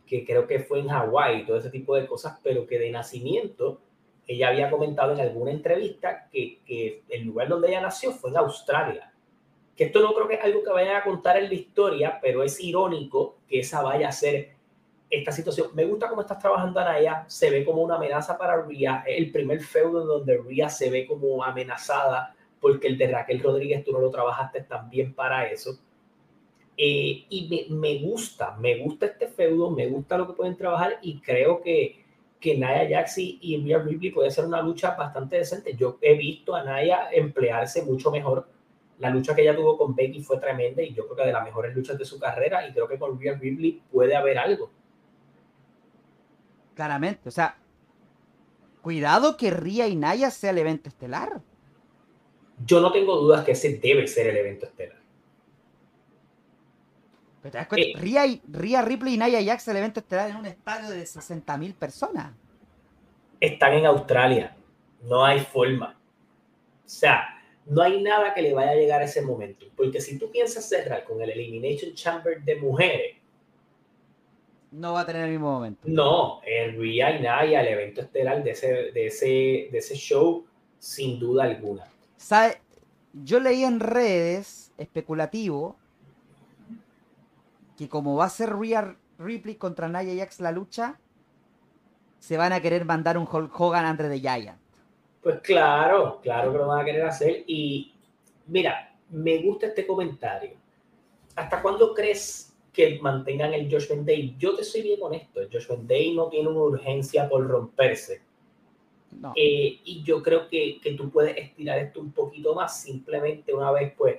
S1: Que creo que fue en Hawái y todo ese tipo de cosas, pero que de nacimiento ella había comentado en alguna entrevista que, que el lugar donde ella nació fue en Australia. Que esto no creo que es algo que vayan a contar en la historia, pero es irónico que esa vaya a ser esta situación. Me gusta cómo estás trabajando Anaya, se ve como una amenaza para Ria, es el primer feudo en donde Ria se ve como amenazada porque el de Raquel Rodríguez tú no lo trabajaste también para eso. Eh, y me, me gusta, me gusta este feudo, me gusta lo que pueden trabajar y creo que, que Naya Jax y, y Rhea Ripley puede ser una lucha bastante decente. Yo he visto a Naya emplearse mucho mejor. La lucha que ella tuvo con Becky fue tremenda y yo creo que de las mejores luchas de su carrera y creo que con Rhea Ripley puede haber algo.
S2: Claramente, o sea, cuidado que Ria y Naya sea el evento estelar.
S1: Yo no tengo dudas que ese debe ser el evento estelar.
S2: Pero te das cuenta,
S1: Eh.
S2: Rhea, y- Rhea Ripley y Nia Jax el evento estelar en un estadio de 60.000 personas.
S1: están en Australia. No hay forma. O sea, no hay nada que le vaya a llegar a ese momento. Porque si tú piensas cerrar con el Elimination Chamber de mujeres,
S2: No va a tener el mismo momento.
S1: no, el Rhea y Naya, el evento estelar de ese, de ese, de ese show, sin duda alguna.
S2: ¿Sabe? Yo leí en redes especulativo que como va a ser Rhea Ripley contra Nia Jax la lucha, se van a querer mandar un Hulk Hogan antes de Giant.
S1: Pues claro, claro que lo van a querer hacer. Y mira, me gusta este comentario. ¿Hasta cuándo crees que mantengan el Judgment Day? Yo te soy bien honesto, el Judgment Day no tiene una urgencia por romperse.
S2: No.
S1: Eh, y yo creo que, que tú puedes estirar esto un poquito más, simplemente una vez pues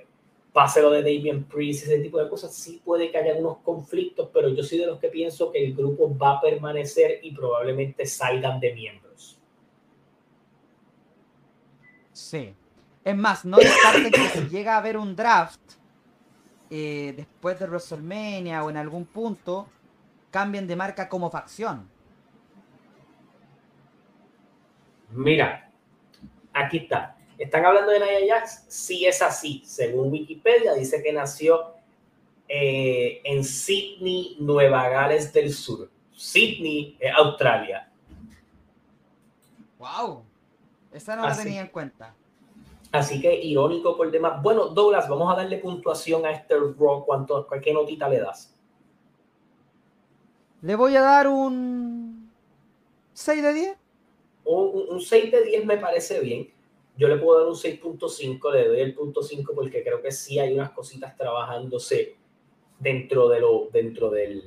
S1: pase lo de Damien Priest, ese tipo de cosas, sí puede que haya unos conflictos, pero yo soy de los que pienso que el grupo va a permanecer y probablemente salgan de miembros.
S2: Sí. Es más, no descarten que si llega a haber un draft eh, después de WrestleMania o en algún punto, cambien de marca como facción.
S1: Mira, aquí está. ¿Están hablando de Nia Jax? Sí es así. Según Wikipedia, dice que nació eh, en Sydney, Nueva Gales del Sur. Sydney, eh, Australia.
S2: ¡Wow! Esa no la tenía en cuenta.
S1: Así que irónico por demás. Bueno, Douglas, vamos a darle puntuación a este Raw. ¿Cuánto, ¿Qué notita le das?
S2: Le voy a dar un 6 de 10.
S1: Un, un- un 6 de 10 me parece bien. Yo le puedo dar un 6.5, le doy el punto 5 porque creo que sí hay unas cositas trabajándose dentro, de lo, dentro del,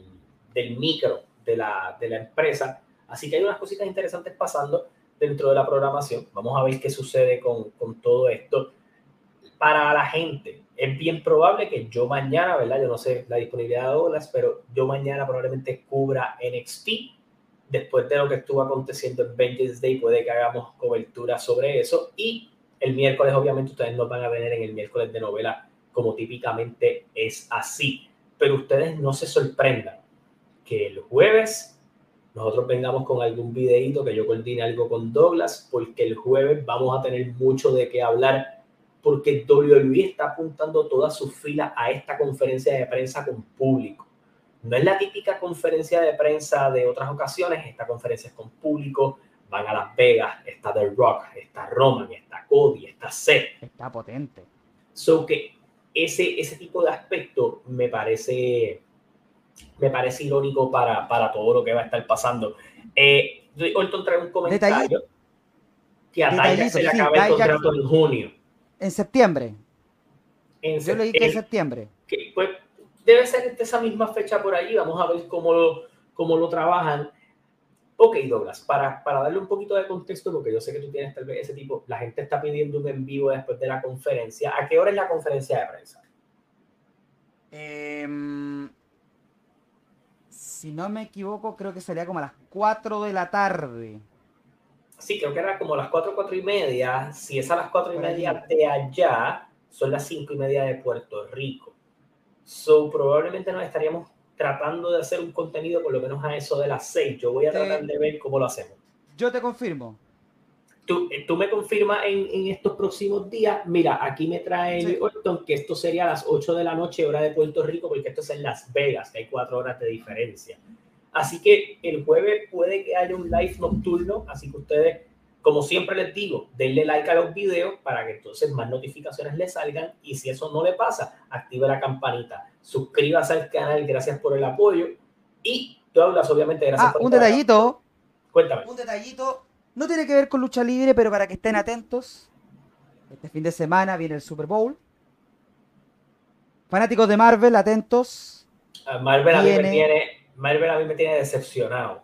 S1: del micro de la, de la empresa. Así que hay unas cositas interesantes pasando dentro de la programación. Vamos a ver qué sucede con, con todo esto. Para la gente, es bien probable que yo mañana, ¿verdad? Yo no sé la disponibilidad de Douglas, pero yo mañana probablemente cubra NXT después de lo que estuvo aconteciendo en Vengeance Day, puede que hagamos cobertura sobre eso. Y el miércoles, obviamente, ustedes nos van a venir en el miércoles de novela, como típicamente es así. Pero ustedes no se sorprendan que el jueves nosotros vengamos con algún videíto que yo coordine algo con Douglas, porque el jueves vamos a tener mucho de qué hablar, porque WWE está apuntando toda su fila a esta conferencia de prensa con público. No es la típica conferencia de prensa de otras ocasiones, esta conferencia es con público, van a Las Vegas, está The Rock, está Roman, está Cody, está Seth.
S2: Está potente.
S1: So que ese, ese tipo de aspecto me parece, me parece irónico para, para todo lo que va a estar pasando. Eh, Orton trae un comentario
S2: Detallito.
S1: que a
S2: Detallito,
S1: se le
S2: sí,
S1: acaba el
S2: Nia Jax-
S1: contrato en junio.
S2: En septiembre.
S1: En
S2: Yo leí que en
S1: septiembre. que pues debe ser esa misma fecha por allí. Vamos a ver cómo lo, cómo lo trabajan. Ok, Douglas, para, para darle un poquito de contexto, porque yo sé que tú tienes tal vez ese tipo, la gente está pidiendo un en vivo después de la conferencia. ¿A qué hora es la conferencia de prensa?
S2: Em, si no me equivoco, creo que sería como a las 4 de la tarde.
S1: Sí, creo que era como las 4, 4 y media. Si es a las 4 y media de allá, son las 5 y media de Puerto Rico. So, probablemente nos estaríamos tratando de hacer un contenido por lo menos a eso de las 6. Yo voy a tratar de ver cómo lo hacemos.
S2: Yo te confirmo.
S1: Tú, tú me confirmas en, en estos próximos días. Mira, aquí me trae
S2: Sí.
S1: Orton que esto sería a las 8 de la noche, hora de Puerto Rico, porque esto es en Las Vegas, que hay 4 horas de diferencia. Así que el jueves puede que haya un live nocturno, así que ustedes, como siempre les digo, denle like a los videos para que entonces más notificaciones les salgan y si eso no le pasa, active la campanita, suscríbase al canal, gracias por el apoyo y tú hablas obviamente gracias
S2: Ah,
S1: por
S2: un
S1: acá.
S2: detallito.
S1: Cuéntame.
S2: Un detallito. No tiene que ver con lucha libre, pero para que estén atentos. Este fin de semana viene el Super Bowl. Fanáticos de Marvel, atentos.
S1: Ah, Marvel a, mí me tiene, Marvel a mí me tiene decepcionado.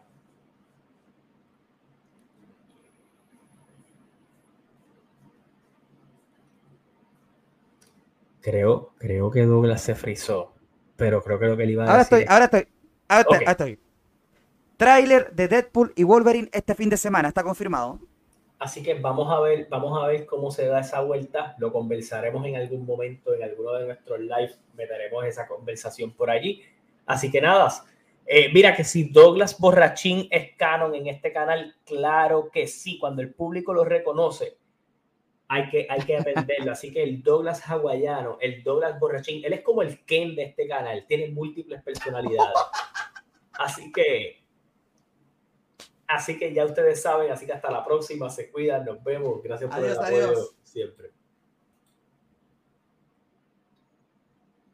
S1: Creo, creo que Douglas se frizó, pero creo que lo que le iba a
S2: Ahora
S1: decir
S2: estoy, ahora estoy. Ahora estoy, ahora estoy. Tráiler de Deadpool y Wolverine este fin de semana, está confirmado.
S1: Así que vamos a ver, vamos a ver cómo se da esa vuelta. Lo conversaremos en algún momento en alguno de nuestros live. Meteremos esa conversación por allí. Así que nada, eh, mira que si Douglas Borrachín es canon en este canal, claro que sí. Cuando el público lo reconoce, hay que, hay que aprenderlo. Así que el Douglas hawaiano, el Douglas Borrachín, él es como el Ken de este canal, tiene múltiples personalidades. Así que Así que ya ustedes saben, así que hasta la próxima, se cuidan, nos vemos, gracias por
S3: Adiós,
S1: el apoyo
S3: adiós.
S1: siempre.